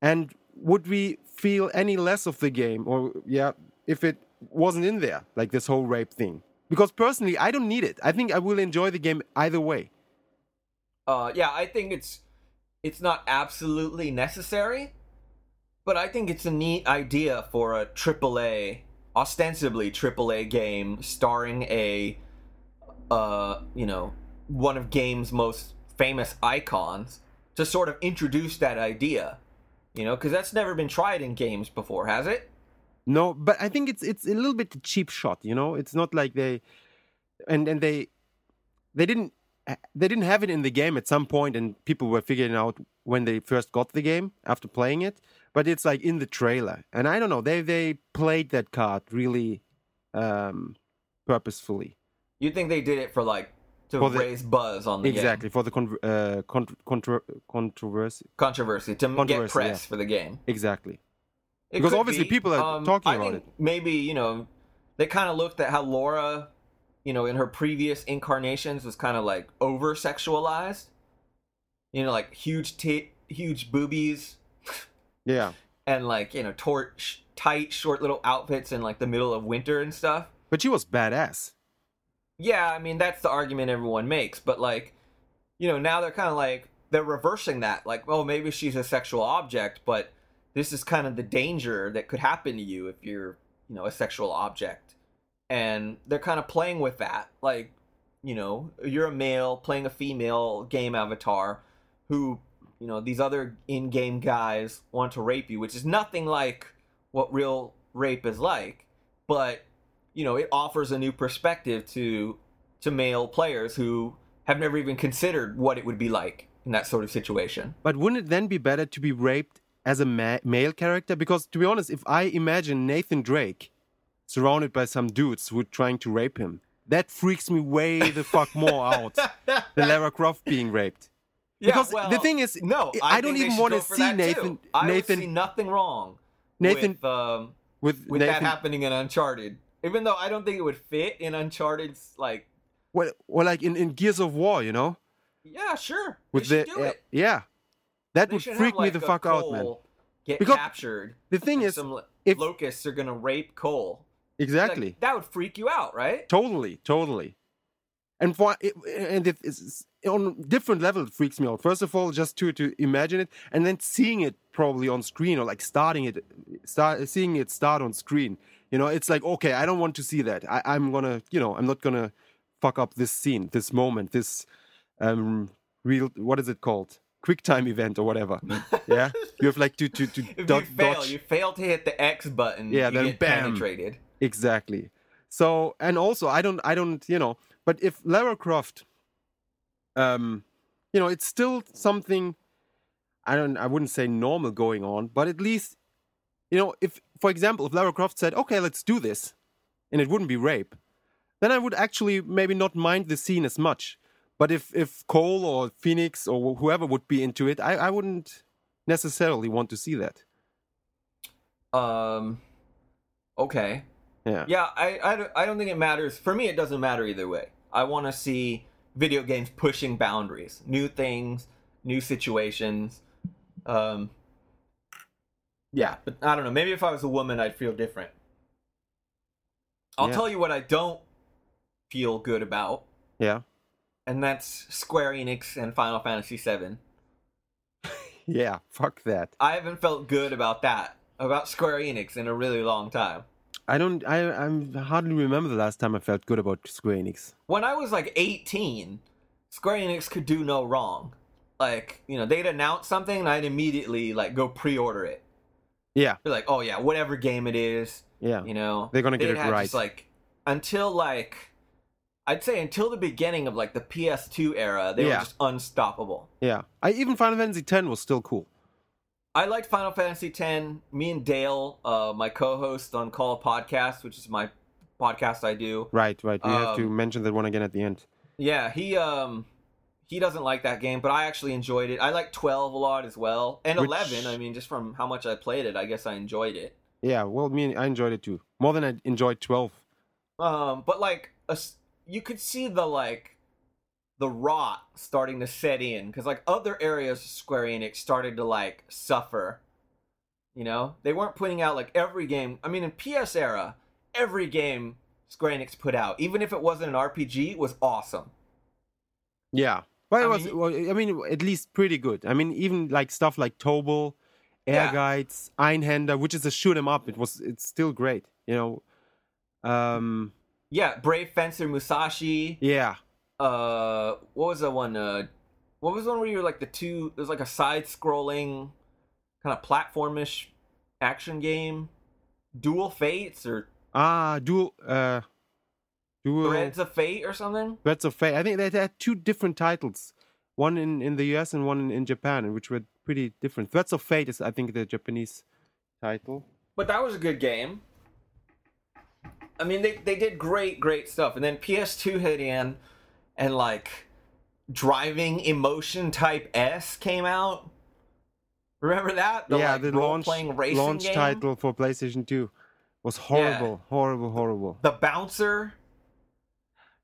And would we feel any less of the game, or yeah, if it wasn't in there, like this whole rape thing? Because personally, I don't need it. I think I will enjoy the game either way. Uh, yeah, I think it's it's not absolutely necessary, but I think it's a neat idea for a AAA, ostensibly AAA game starring a, uh, you know, one of game's most famous icons to sort of introduce that idea, you know, because that's never been tried in games before, has it? No, but I think it's it's a little bit a cheap shot. You know, it's not like they, and and they, they didn't they didn't have it in the game at some point, and people were figuring out when they first got the game after playing it. But it's like in the trailer, and I don't know. They they played that card really, um, purposefully. You think they did it for like to For the- raise buzz on the game. Exactly for the con- uh, con- contro- controversy. controversy to m- get press yeah. for the game. Exactly. It Because obviously be. people are Um, talking I about think Maybe you know they kind of looked at how Laura, you know, in her previous incarnations was kind of like over sexualized. You know, like huge t- huge boobies Yeah. and like you know torch tight short little outfits in like the middle of winter and stuff. But she was badass. Yeah, I mean that's the argument everyone makes, but like, you know, now they're kind of like they're reversing that. Like, oh, maybe she's a sexual object, but this is kind of the danger that could happen to you if you're, you know, a sexual object. And they're kind of playing with that. Like, you know, you're a male playing a female game avatar who, you know, these other in-game guys want to rape you, which is nothing like what real rape is like, but you know, it offers a new perspective to to male players who have never even considered what it would be like in that sort of situation. But wouldn't it then be better to be raped as a ma- male character? Because to be honest, if I imagine Nathan Drake surrounded by some dudes who are trying to rape him, that freaks me way the fuck more out than Lara Croft being raped. Because the thing is, no, I I, don't even wanna see that, too. Nathan- I Nathan- see nothing wrong Nathan- with, um, With, with Nathan, that happening in Uncharted. Even though I don't think it would fit in Uncharted's like, well, well, like in, in Gears of War, you know, yeah, sure, with the do uh, it. yeah, that They would freak have, me the fuck out, man. Get Because captured. The thing is, some if- locusts are gonna rape Cole. Like, exactly, that would freak you out, right? totally, totally, and for it, and it is on different level it freaks me out. First of all, just to to imagine it, and then seeing it probably on screen or like starting it, start seeing it start on screen. You know, it's like okay, I don't want to see that. I, I'm gonna, you know, I'm not gonna fuck up this scene, this moment, this um real what is it called? Quick time event or whatever. Yeah, you have like to to to If dod- you fail, dodge. you fail to hit the X button. Yeah, then get bam. penetrated. Exactly. So, and also, I don't, I don't, you know, but if Lara Croft, um, you know, it's still something. I don't. I wouldn't say normal going on, but at least, you know, if for example, if Lara Croft said, "Okay, let's do this," and it wouldn't be rape, then I would actually maybe not mind the scene as much. But if if Cole or Phoenix or whoever would be into it, I, I wouldn't necessarily want to see that. Um, okay. Yeah. Yeah, I, I, don't- I don't think it matters. For me, it doesn't matter either way. I want to see video games pushing boundaries, new things, new situations. Um, yeah, but I don't know. Maybe if I was a woman, I'd feel different. I'll Yeah. tell you what I don't feel good about, Yeah. And that's Square Enix and Final Fantasy VII. Yeah. Fuck that. I haven't felt good about that, about Square Enix in a really long time. I don't. I I hardly remember the last time I felt good about Square Enix. when I was like 18, Square Enix could do no wrong. Like, you know, they'd announce something and I'd immediately like go pre-order it. Yeah. Be like, oh yeah, whatever game it is, Yeah. you know. They're gonna get it right. Just, like until like I'd say until the beginning of like the PS2 era, they Yeah. were just unstoppable. Yeah. I even Final Fantasy X was still cool. I liked Final Fantasy X. Me and Dale, uh, my co-host on Call Podcast, which is my podcast I do. Right. Right. We have to Um, mention that one again at the end. Yeah, he um he doesn't like that game, but I actually enjoyed it. I like 12 a lot as well. And Which- 11, I mean just from how much I played it, I guess I enjoyed it. Yeah. Well, me, I enjoyed it too. More than I enjoyed twelve. Um but like a you could see the like the rot starting to set in cuz like other areas of Square Enix started to like suffer. You know? They weren't putting out like every game. I mean in PS era, every game Square Enix put out, even if it wasn't an RPG, was awesome. Yeah. Well, it I was. mean- well, I mean, at least pretty good. I mean, even like stuff like Tobal, Air Yeah. Guides, Einhander, which is a shoot 'em up. It was. It's still great. You know. Um. Yeah, Brave Fencer Musashi. Yeah. uh what was that one uh what was the one where you were like the two there's like a side scrolling kind of platformish action game dual fates or Ah, dual. Uh. Dual. threads of fate or something Threads of Fate. I think they they had two different titles. One in, in the US and one in, in Japan, which were pretty different. Threads of Fate is, I think, the Japanese title. but that was a good game i mean they, they did great great stuff and then ps2 hit in and like driving emotion type s came out remember that yeah, like, the launch launch game? title for PlayStation 2 was horrible, horrible, horrible. the bouncer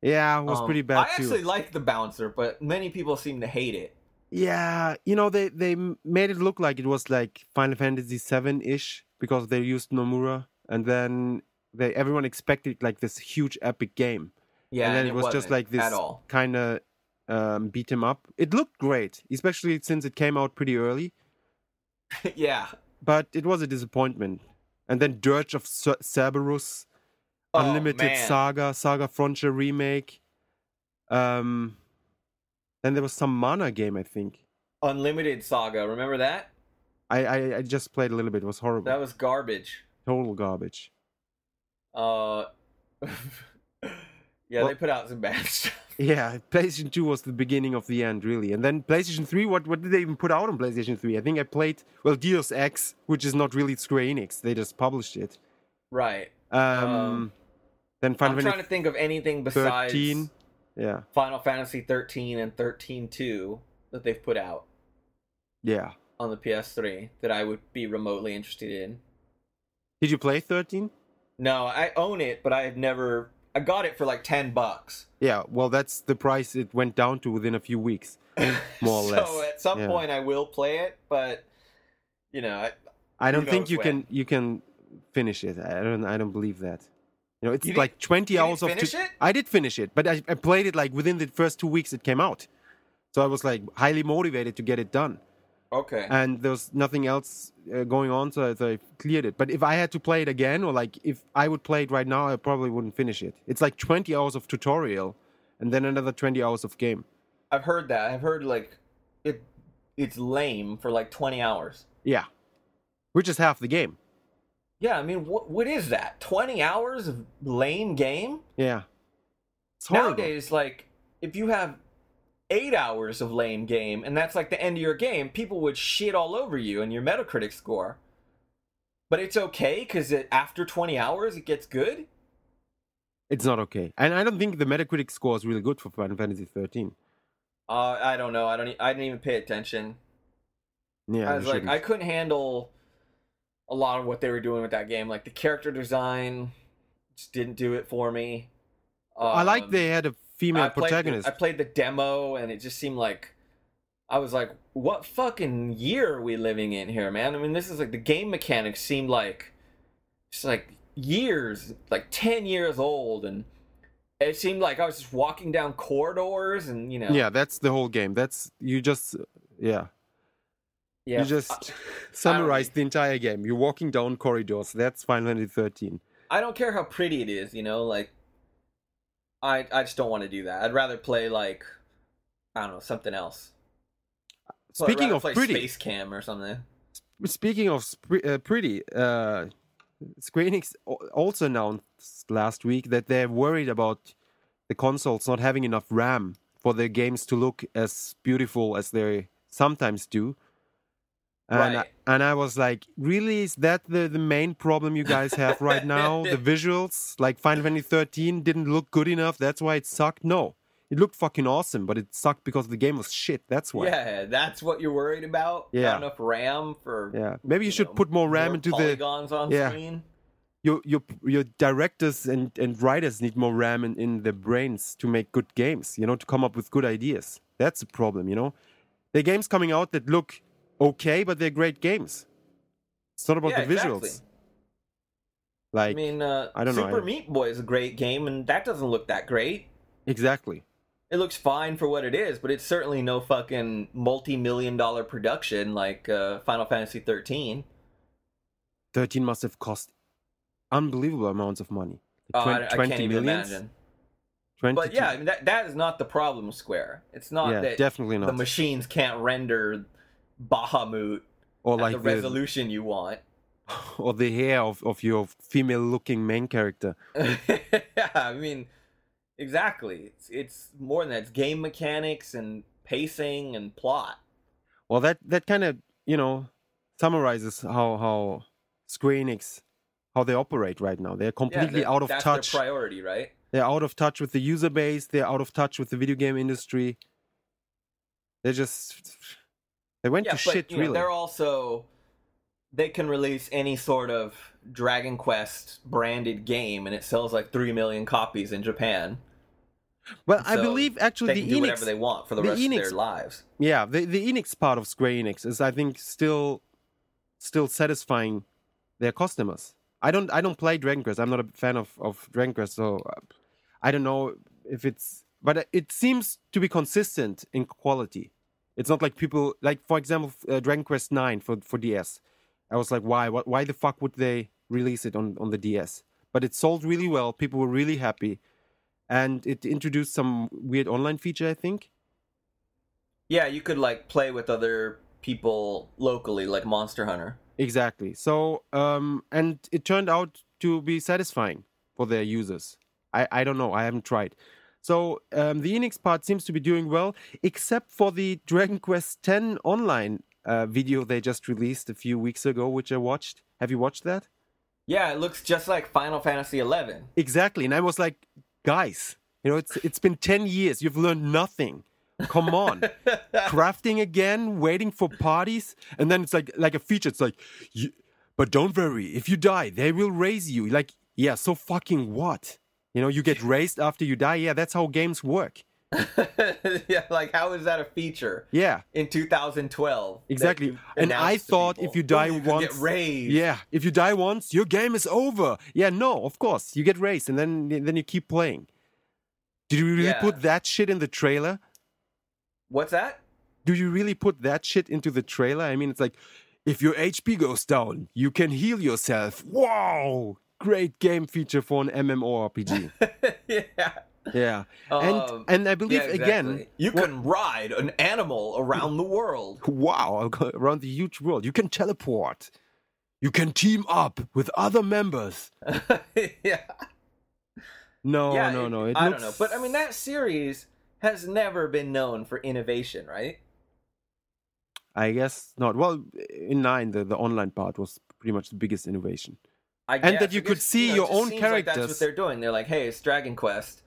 Yeah, it was Um, pretty bad I actually like the bouncer, but many people seem to hate it. Yeah, you know they they made it look like it was like Final Fantasy 7 ish because they used Nomura, and then they everyone expected like this huge epic game, Yeah, and then it was just like this kind of um, beat 'em up. It looked great, especially since it came out pretty early, yeah, but it was a disappointment. And then Dirge of Cer- Cerberus, Oh, Unlimited man. Saga, Saga Frontier remake. Um, then there was some Mana game, I think. Unlimited Saga. Remember that? I, I I just played a little bit. It was horrible. That was garbage. Total garbage. Uh, yeah, Well- they put out some bad stuff. Yeah, PlayStation 2 was the beginning of the end, really. And then PlayStation 3, what what did they even put out on PlayStation 3? I think I played well Deus Ex, which is not really Square Enix. They just published it. Right. Um, Um, then Final I'm trying Fantasy to think of anything besides 13. Yeah, Final Fantasy 13 and 13-2 that they've put out yeah. on the PS3 that I would be remotely interested in. Did you play 13? No, I own it, but I've never. I got it for like ten bucks. Yeah, well, that's the price it went down to within a few weeks. More or so less, at some yeah. point I will play it, but you know, I, I don't think you when. can you can finish it. I don't I don't believe that. You know, it's You like 20 you didn't hours of it? I did finish it, but I, I played it like within the first 2 weeks it came out. So I was like highly motivated to get it done. Okay. And there was nothing else uh, going on so, I- so I cleared it. But if I had to play it again or like if I would play it right now, I probably wouldn't finish it. It's like 20 hours of tutorial and then another 20 hours of game. I've heard that. I've heard like it. It's lame for like twenty hours. Yeah. Which is half the game. Yeah, I mean, what what is that? Twenty hours of lame game? Yeah. It's. Nowadays, like if you have eight hours of lame game, and that's like the end of your game, people would shit all over you and your Metacritic score. But it's okay because after 20 hours, it gets good. It's not okay, and I don't think the Metacritic score is really good for Final Fantasy 13. Uh, I don't know. I don't. e- I didn't even pay attention. Yeah, I was like, shouldn't. I couldn't handle a lot of what they were doing with that game. Like the character design just didn't do it for me. I like Um, they had a female I the- protagonist. I played the demo, and it just seemed like I was like, "What fucking year are we living in here, man?" I mean, this is like the game mechanics seemed like just like years, like ten years old, and it seemed like I was just walking down corridors, and you know, Yeah, that's the whole game. That's you just yeah. yeah. You just summarized the entire game. You're walking down corridors. That's Final Fantasy 13. I don't care how pretty it is, you know, like I I just don't want to do that. I'd rather play like I don't know, something else. Speaking of pretty, Space Cam or something. speaking of sp- uh, pretty, uh, Square Enix also announced last week that they're worried about the consoles not having enough RAM for their games to look as beautiful as they sometimes do. And, Right. I, and I was like, really? Is that the, the main problem you guys have right now? the visuals? Like Final Fantasy 13 didn't look good enough? That's why it sucked? No. It looked fucking awesome, but it sucked because the game was shit. That's why. Yeah, that's what you're worried about. Yeah. Not enough RAM for Yeah. Maybe you, you should know, put more RAM more into the polygons on yeah. screen. your your your directors and, and writers need more RAM in, in their brains to make good games, you know, to come up with good ideas. That's a problem, you know. Are games coming out that look okay, but they're great games. It's not about Yeah, the visuals. exactly. Like I mean, uh, I don't know, Super Meat Boy is a great game, and that doesn't look that great. exactly. It looks fine for what it is, but it's certainly no fucking multi-million dollar production like uh, Final Fantasy 13. 13 must have cost unbelievable amounts of money. Oh, Twen- I, I can't even imagine. 20 But yeah, I mean, that that is not the problem Square. It's not yeah, that definitely not. the machines can't render Bahamut or like the the, resolution you want. or the hair of, of your female looking main character. yeah, I mean, exactly. It's it's more than that. It's game mechanics and pacing and plot. Well, that that kind of you know summarizes how how Square Enix how they operate right now. They're Yeah, completely that- out of that's touch. Their priority, right? They're out of touch with the user base. They're out of touch with the video game industry. They're just they went yeah, to but shit you know, really. they're also they can release any sort of Dragon Quest branded game, and it sells like three million copies in Japan. well, I believe actually They the can do Enix, whatever they want for the, the rest of Enix- their lives. yeah, the the Enix part of Square Enix is I think still still satisfying their customers. I don't I don't play Dragon Quest. I'm not a fan of of Dragon Quest, so uh, I don't know if it's but it seems to be consistent in quality. It's not like people like for example uh, Dragon Quest 9 for for DS. I was like why what why the fuck would they release it on on the DS? But it sold really well. People were really happy. And it introduced some weird online feature, I think. Yeah, you could like play with other people locally, like Monster Hunter. Exactly. So, um, and it turned out to be satisfying for their users. I, I don't know. I haven't tried. So, um, the Enix part seems to be doing well, except for the Dragon Quest X online uh, video they just released a few weeks ago, which I watched. Have you watched that? Yeah, it looks just like Final Fantasy XI. Exactly. And I was like, guys, you know, it's it's been 10 years. You've learned nothing. Come on. Crafting again, waiting for parties, and then it's like like a feature. It's like, but don't worry. If you die, they will raise you. Like, yeah, so fucking what? You know, you get raised after you die. Yeah, that's how games work. yeah, like how is that a feature Yeah, in 2012? exactly. And I thought people, if you die "Ooh, you once, get raised. yeah, if you die once, your game is over. Yeah, no, of course, you get raised, and then then you keep playing. Did you really Yeah. put that shit in the trailer? What's that? do you really put that shit into the trailer? I mean, it's like, if your HP goes down, you can heal yourself. Wow! Great game feature for an MMORPG. yeah. yeah. And Um, and I believe yeah, again, you what- can ride an animal around the world. wow, around the huge world. You can teleport. You can team up with other members. yeah. No, yeah, no, no. It I looks... don't know, but I mean that series has never been known for innovation, right? I guess not. Well, in nine, the, the online part was pretty much the biggest innovation. I And that you could see know, your own characters. like that's what they're doing. They're like, hey, it's Dragon Quest,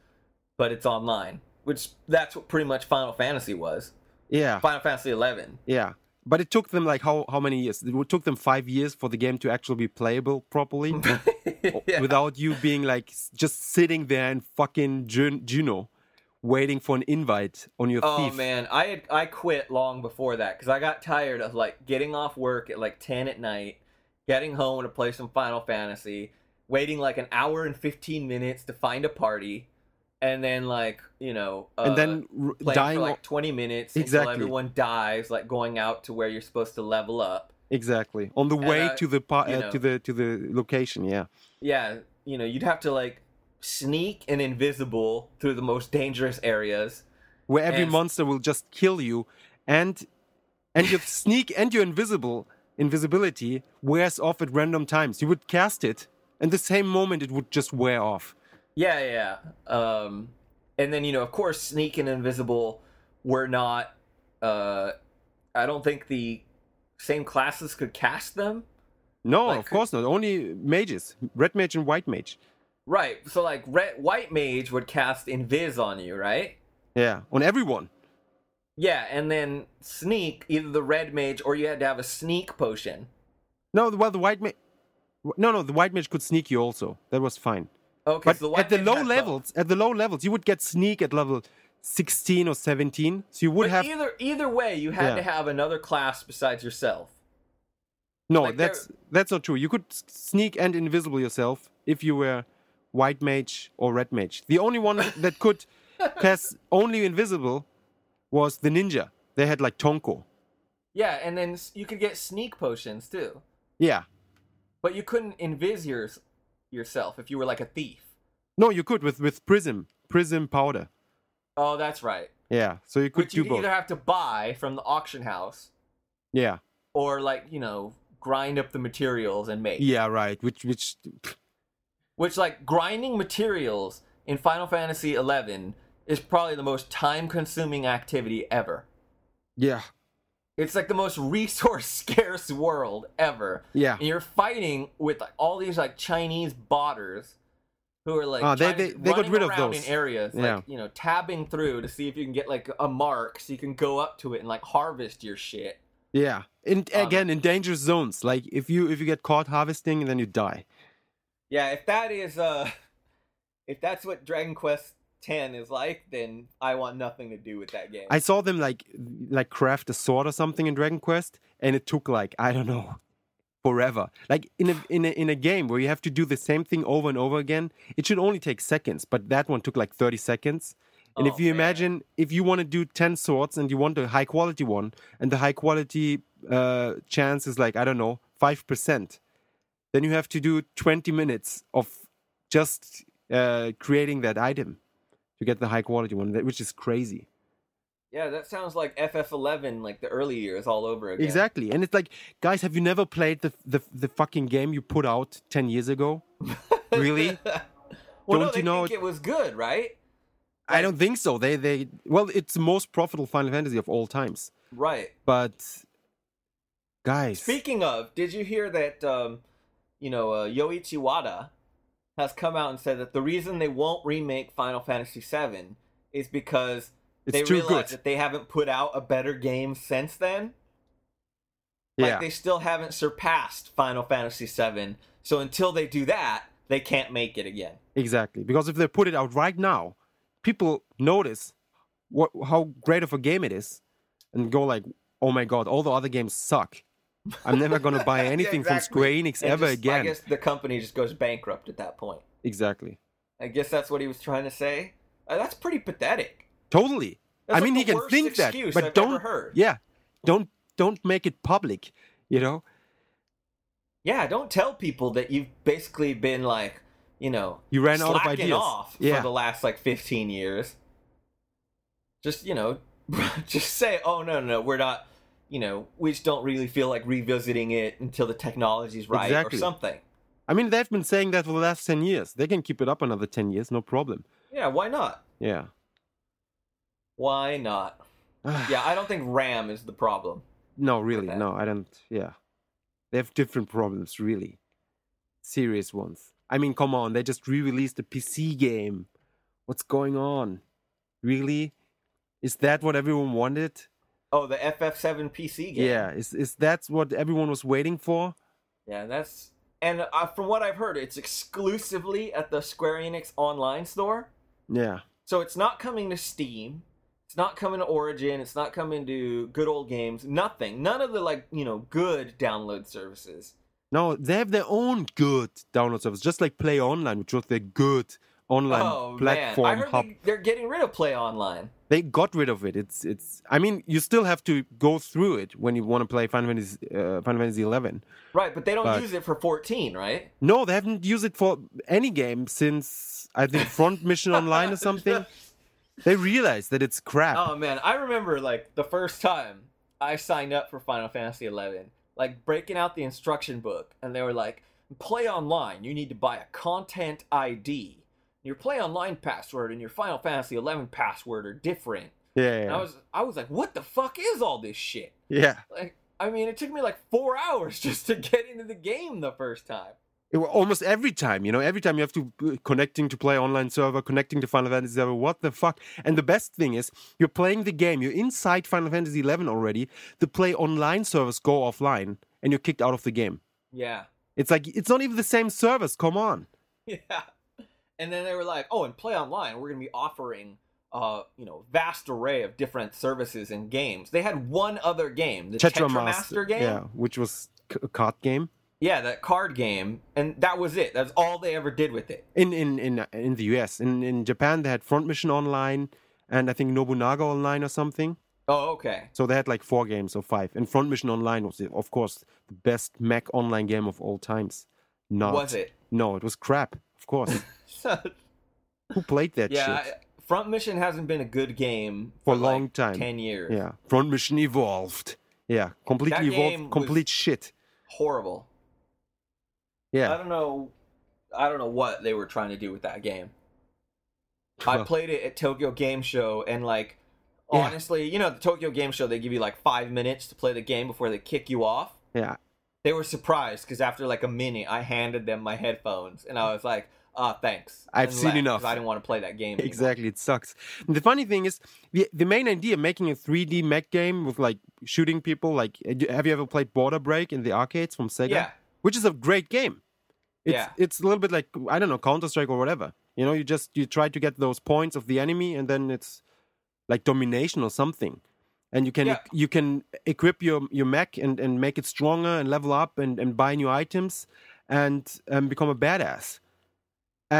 but it's online, which that's what pretty much Final Fantasy was. Yeah, Final Fantasy 11. yeah. But it took them like how how many years? It took them five years for the game to actually be playable properly, Yeah. without you being like just sitting there and fucking Jun- Jeuno, waiting for an invite on your Oh thief. man, I had I quit long before that because I got tired of like getting off work at like ten at night, getting home to play some Final Fantasy, waiting like an hour and fifteen minutes to find a party, and then like you know, uh, and then r- dying. for like twenty minutes Exactly. until everyone dies, like going out to where you're supposed to level up. exactly on the And, way uh, to the you uh, know. to the to the location. Yeah, Yeah, you know, you'd have to like sneak and invisible through the most dangerous areas. where every And- monster will just kill you, and and you sneak and your invisible invisibility wears off at random times. You would cast it, and the same moment it would just wear off. Yeah, yeah. Um, and then you know, of course, sneak and invisible were not. Uh, I don't think the same classes could cast them. No, Like, of course not. Only mages, red mage and white mage. Right. So like, red, white mage would cast invis on you, right? Yeah, on everyone. Yeah, and then sneak either the red mage or you had to have a sneak potion. No, well the white mage. No, no, the white mage could sneak you also. That was fine. Okay, But so the white at the low had both. levels, at the low levels, you would get sneak at level sixteen or seventeen. So you would But have either either way, you had Yeah. to have another class besides yourself. No, Like, that's that's not true. You could sneak and invisible yourself if you were white mage or red mage. The only one that could cast only invisible was the ninja. They had like Tonko. Yeah, and then you could get sneak potions too. Yeah. But you couldn't invis yours, yourself if you were like a thief. No, you could with with prism, prism powder. Oh, that's right. Yeah. So you could Which you both. either have to buy from the auction house Yeah. or like, you know, grind up the materials and make. Yeah. Right. Which which. Which like grinding materials in Final Fantasy 11 is probably the most time-consuming activity ever. Yeah. It's like the most resource scarce world ever. Yeah. And you're fighting with like all these like Chinese botters who are like Ah, they- they- they got rid of those. in areas Yeah. like you know tabbing through to see if you can get like a mark so you can go up to it and like harvest your shit. Yeah. In Um, again in dangerous zones. Like if you if you get caught harvesting, then you die. Yeah, if that is uh if that's what Dragon Quest 10 is like, then I want nothing to do with that game. I saw them like like craft a sword or something in Dragon Quest, and it took like I don't know, forever. Like in a in a in a game where you have to do the same thing over and over again, it should only take seconds, but that one took like thirty seconds. And Oh, if you man. imagine if you want to do ten swords and you want a high quality one, and the high quality uh, chance is like I don't know five percent, then you have to do twenty minutes of just uh, creating that item to get the high quality one, which is crazy. yeah, that sounds like FF11 like the early years all over again. Exactly, and it's like, guys, have you never played the the, the fucking game you put out ten years ago? Really? well, Don't they you know think it was good, right? I don't think so. They they well, it's the most profitable Final Fantasy of all times. Right. But guys, Speaking of, did you hear that? Um, you know, uh, Yoichi Wada has come out and said that the reason they won't remake Final Fantasy VII is because it's they realize good. that they haven't put out a better game since then. Like yeah, they still haven't surpassed Final Fantasy VII. So until they do that, they can't make it again. exactly. Because if they put it out right now, people notice what how great of a game it is, and go like, "Oh my god, all the other games suck." I'm never gonna buy Yeah, anything from. Square Enix ever just- again. I guess the company just goes bankrupt at that point. Exactly. I guess that's what he was trying to say. Uh, that's pretty pathetic. Totally. That's I mean, he can think that, but I've don't. Yeah, don't don't make it public. You know. Yeah, don't tell people that you've basically been like, you know, You ran out of ideas. off Yeah. for the last like 15 years. Just, you know, just say, "Oh no, no, no, we're not, you know, we just don't really feel like revisiting it until the technology's right Exactly. or something." I mean, they've been saying that for the last ten years. They can keep it up another ten years, no problem. Yeah, why not? Yeah. Why not? Yeah, I don't think RAM is the problem. no, really, no, I don't. Yeah, they have different problems, really, serious ones. I mean, come on, they just re-released a PC game. What's going on? Really? Is that what everyone wanted? Oh, the FF7 PC game. Yeah, is is that what everyone was waiting for? Yeah, that's and uh, from what I've heard, it's exclusively at the Square Enix online store. Yeah. So it's not coming to Steam. It's not coming to Origin. It's not coming to Good Old Games. Nothing. None of the like you know good download services. No, they have their own good download service, just like Play Online, which was their good online oh platform man, I heard hub. they, they're getting rid of Play Online. They got rid of it. It's it's. I mean, you still have to go through it when you want to play Final Fantasy uh, Final Fantasy 11. Right, but they don't But- use it for 14, right? No, they haven't used it for any game since I think Front Mission Online or something. They realized that it's crap. Oh man, I remember like the first time I signed up for Final Fantasy 11, like breaking out the instruction book, and they were like, "Play online. You need to buy a content ID. Your Play Online password and your Final Fantasy 11 password are different." yeah, yeah, I was, I was like, "What the fuck is all this shit?" yeah. Like, I mean, it took me like four hours just to get into the game the first time. It almost every time, you know, every time you have to uh, connecting to play online server, connecting to Final Fantasy server. What the fuck? And the best thing is, you're playing the game, you're inside Final Fantasy 11 already. The play online servers go offline, and you're kicked out of the game. Yeah. It's like it's not even the same service. Come on. Yeah. And then they were like, "Oh, and play online, we're going to be offering uh, you know, vast array of different services and games. They had one other game, the Tetramaster game. yeah, which was a card game. Yeah, that card game, and that was it. That's all they ever did with it. in in in in the US. In in Japan, they had Front Mission Online and I think Nobunaga Online or something. Oh, okay. So they had like four games or five. And Front Mission Online was, of course, the best mech online game of all times. Not Was it? No, it was crap. Of course. Who played that yeah, shit? I- Front Mission hasn't been a good game For a like long time. Ten years. Yeah, Front Mission evolved. Yeah, completely That evolved. Complete shit. Horrible. Yeah. I don't know. I don't know what they were trying to do with that game. I played it at Tokyo Game Show, and like, Yeah. honestly, you know, the Tokyo Game Show, they give you like five minutes to play the game before they kick you off. yeah. They were surprised because after like a minute, I handed them my headphones, and I was like, "Ah, thanks." I've and seen left, enough. I didn't want to play that game. anymore. Exactly, it sucks. And the funny thing is, the the main idea making a 3D mech game with like shooting people. Like, uh, have you ever played Border Break in the arcades from Sega? Yeah. which is a great game. It's Yeah. it's a little bit like I don't know Counter Strike or whatever. You know, you just you try to get those points of the enemy, and then it's like domination or something. And you can Yeah. you can equip your your mech and, and make it stronger and level up and, and buy new items and um, become a badass.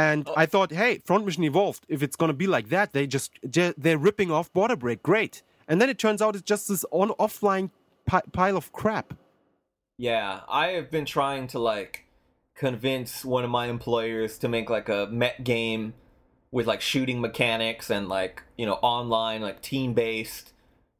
And Oh. I thought, hey, Front Mission Evolved. If it's gonna be like that, they just they're ripping off Border Break. Great. And then it turns out it's just this on offline pi- pile of crap. Yeah, I have been trying to like convince one of my employers to make like a mech game with like shooting mechanics and like you know online like team based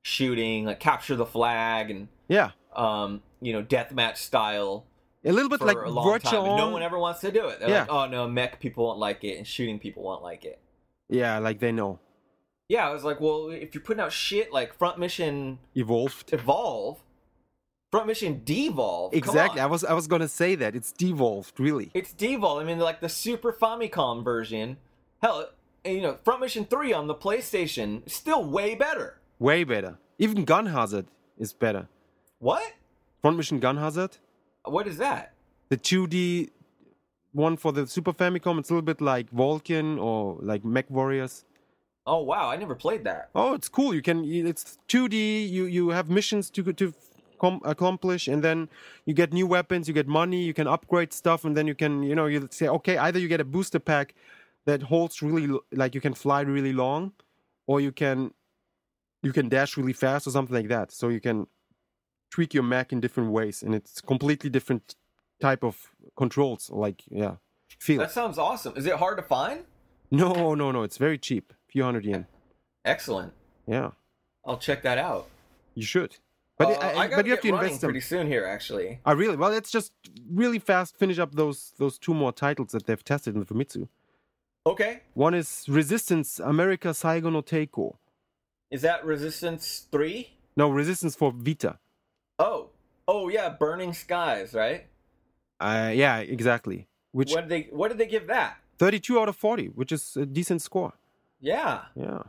shooting like capture the flag and Yeah, um you know deathmatch style a little bit like virtual. no one ever wants to do it. They're Yeah. like, oh no, mech people won't like it and shooting people won't like it. Yeah, like they know. Yeah, I was like, well, if you're putting out shit like Front Mission Evolved. Evolve, Front Mission Devolve, come Exactly. I was I was gonna say that. It's devolved, really. It's devolved. I mean, like the Super Famicom version. Hell, you know, Front Mission 3 on the PlayStation, still way better. Way better. Even Gun Hazard is better. What? Front Mission Gun Hazard, What is that? the 2D one for the Super Famicom, it's a little bit like Valken or like Mech Warriors. Oh wow, I never played that. Oh, it's cool. You can. It's 2D. You you have missions to to com- accomplish, and then you get new weapons. You get money. You can upgrade stuff, and then you can you know you say okay, either you get a booster pack that holds really like you can fly really long, or you can you can dash really fast or something like that. So you can tweak your mech in different ways, and it's completely different type of controls. Like yeah, feel. That sounds awesome. Is it hard to find? No, no, no. It's very cheap. A Few hundred yen. Excellent. Yeah, I'll check that out. you should. But Uh, I, I but you have to invest some. pretty soon here, actually. Oh, really? Well, let's just really fast finish up those those two more titles that they've tested in the Famitsu. Okay. One is Resistance America Saigo no Teiko. Is that Resistance 3? No, Resistance for Vita. Oh. Oh yeah, Burning Skies, right? Uh, yeah, exactly. Which What did they what did they give that? 32 out of 40, which is a decent score. Yeah. Yeah.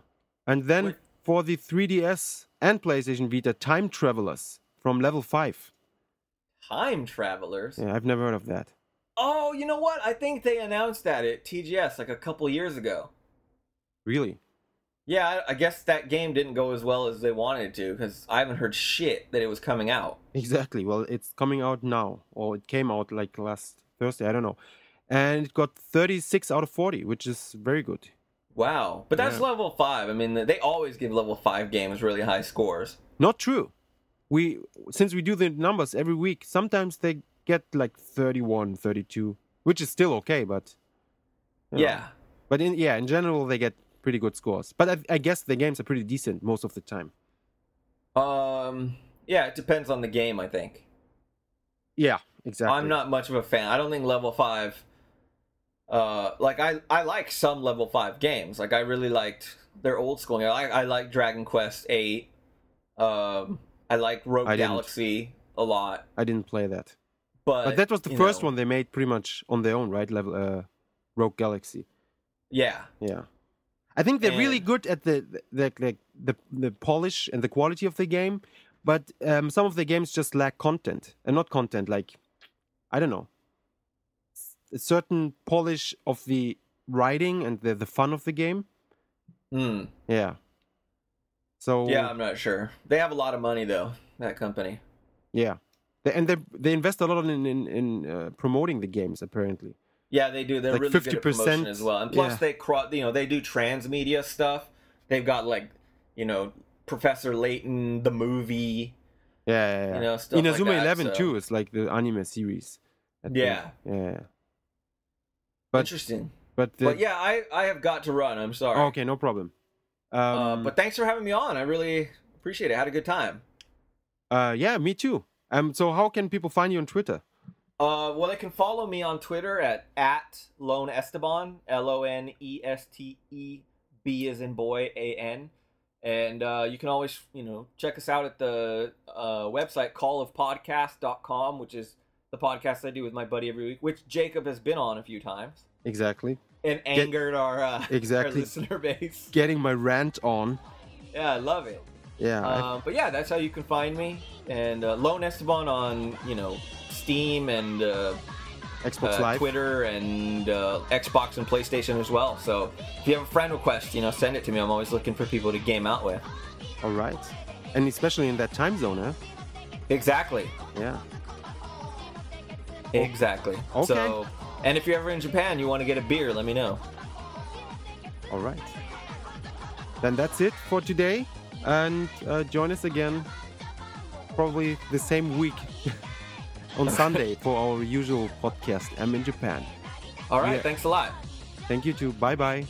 And then Wait. for the 3DS and PlayStation Vita, Time Travelers from level 5. Time Travelers. Yeah, I've never heard of that. Oh, you know what? I think they announced that at TGS like a couple years ago. Really? Yeah, I, I guess that game didn't go as well as they wanted it to because I haven't heard shit that it was coming out. Exactly. Well, it's coming out now, or it came out like last Thursday. I don't know. And it got 36 out of 40, which is very good. Wow, but that's Yeah. level five. I mean, they always give level five games really high scores. Not true. We since we do the numbers every week, sometimes they get like 31, 32, which is still okay, but you know. Yeah, But in yeah, in general they get pretty good scores. But I, I guess the games are pretty decent most of the time. um, yeah, it depends on the game. I think Yeah, exactly. I'm not much of a fan. I don't think level five. Uh, like I I like some level five games. Like I really liked their old school. I I like Dragon Quest Eight. Um, I like Rogue I didn't. Galaxy a lot. I didn't play that. But, But that was the first know, one they made pretty much on their own, right? Level uh Rogue Galaxy. Yeah, Yeah. I think they're really good at the the, the the the polish and the quality of the game, but um, some of the games just lack content, and not content like I don't know, a certain polish of the writing and the the fun of the game. Hmm. Yeah. So Yeah, I'm not sure. They have a lot of money though. That company. yeah, they, and they they invest a lot in in, in uh, promoting the games apparently. Yeah, they do. They're Like really good at promotion 50%, as well. And plus, yeah. they cro- you know they do transmedia stuff. They've got like you know Professor Layton the movie. Yeah, yeah, yeah. You know, stuff like Inazuma that, Eleven so- too It's like the anime series. Yeah. yeah. But Interesting. but, the, But yeah, I I have got to run. I'm sorry. Okay, no problem. Um, Uh, but thanks for having me on. I really appreciate it. I had a good time. uh, yeah, me too. Um, so how can people find you on Twitter? Uh, well, they can follow me on Twitter at at Lone Esteban, L O N E S T E B as in boy A N, and uh, you can always you know check us out at the uh, website callofpodcast.com, which is the podcast I do with my buddy every week, which Jacob has been on a few times Exactly. and angered our uh, Exactly. our listener base. Getting my rant on. Yeah, I love it. Yeah. I- Um, but yeah, that's how you can find me. And uh, Lone Esteban on you know Steam and uh, Xbox uh, Live. Twitter and uh, Xbox and PlayStation as well. So if you have a friend request, you know, send it to me. I'm always looking for people to game out with. All right. And especially in that time zone, huh? Exactly. Yeah. Exactly. Okay. So, and if you're ever in Japan, you want to get a beer, let me know. All right. Then that's it for today. And uh, join us again probably the same week on Sunday for our usual podcast. I'm in Japan. All right. Yeah. Thanks a lot. Thank you too. Bye bye.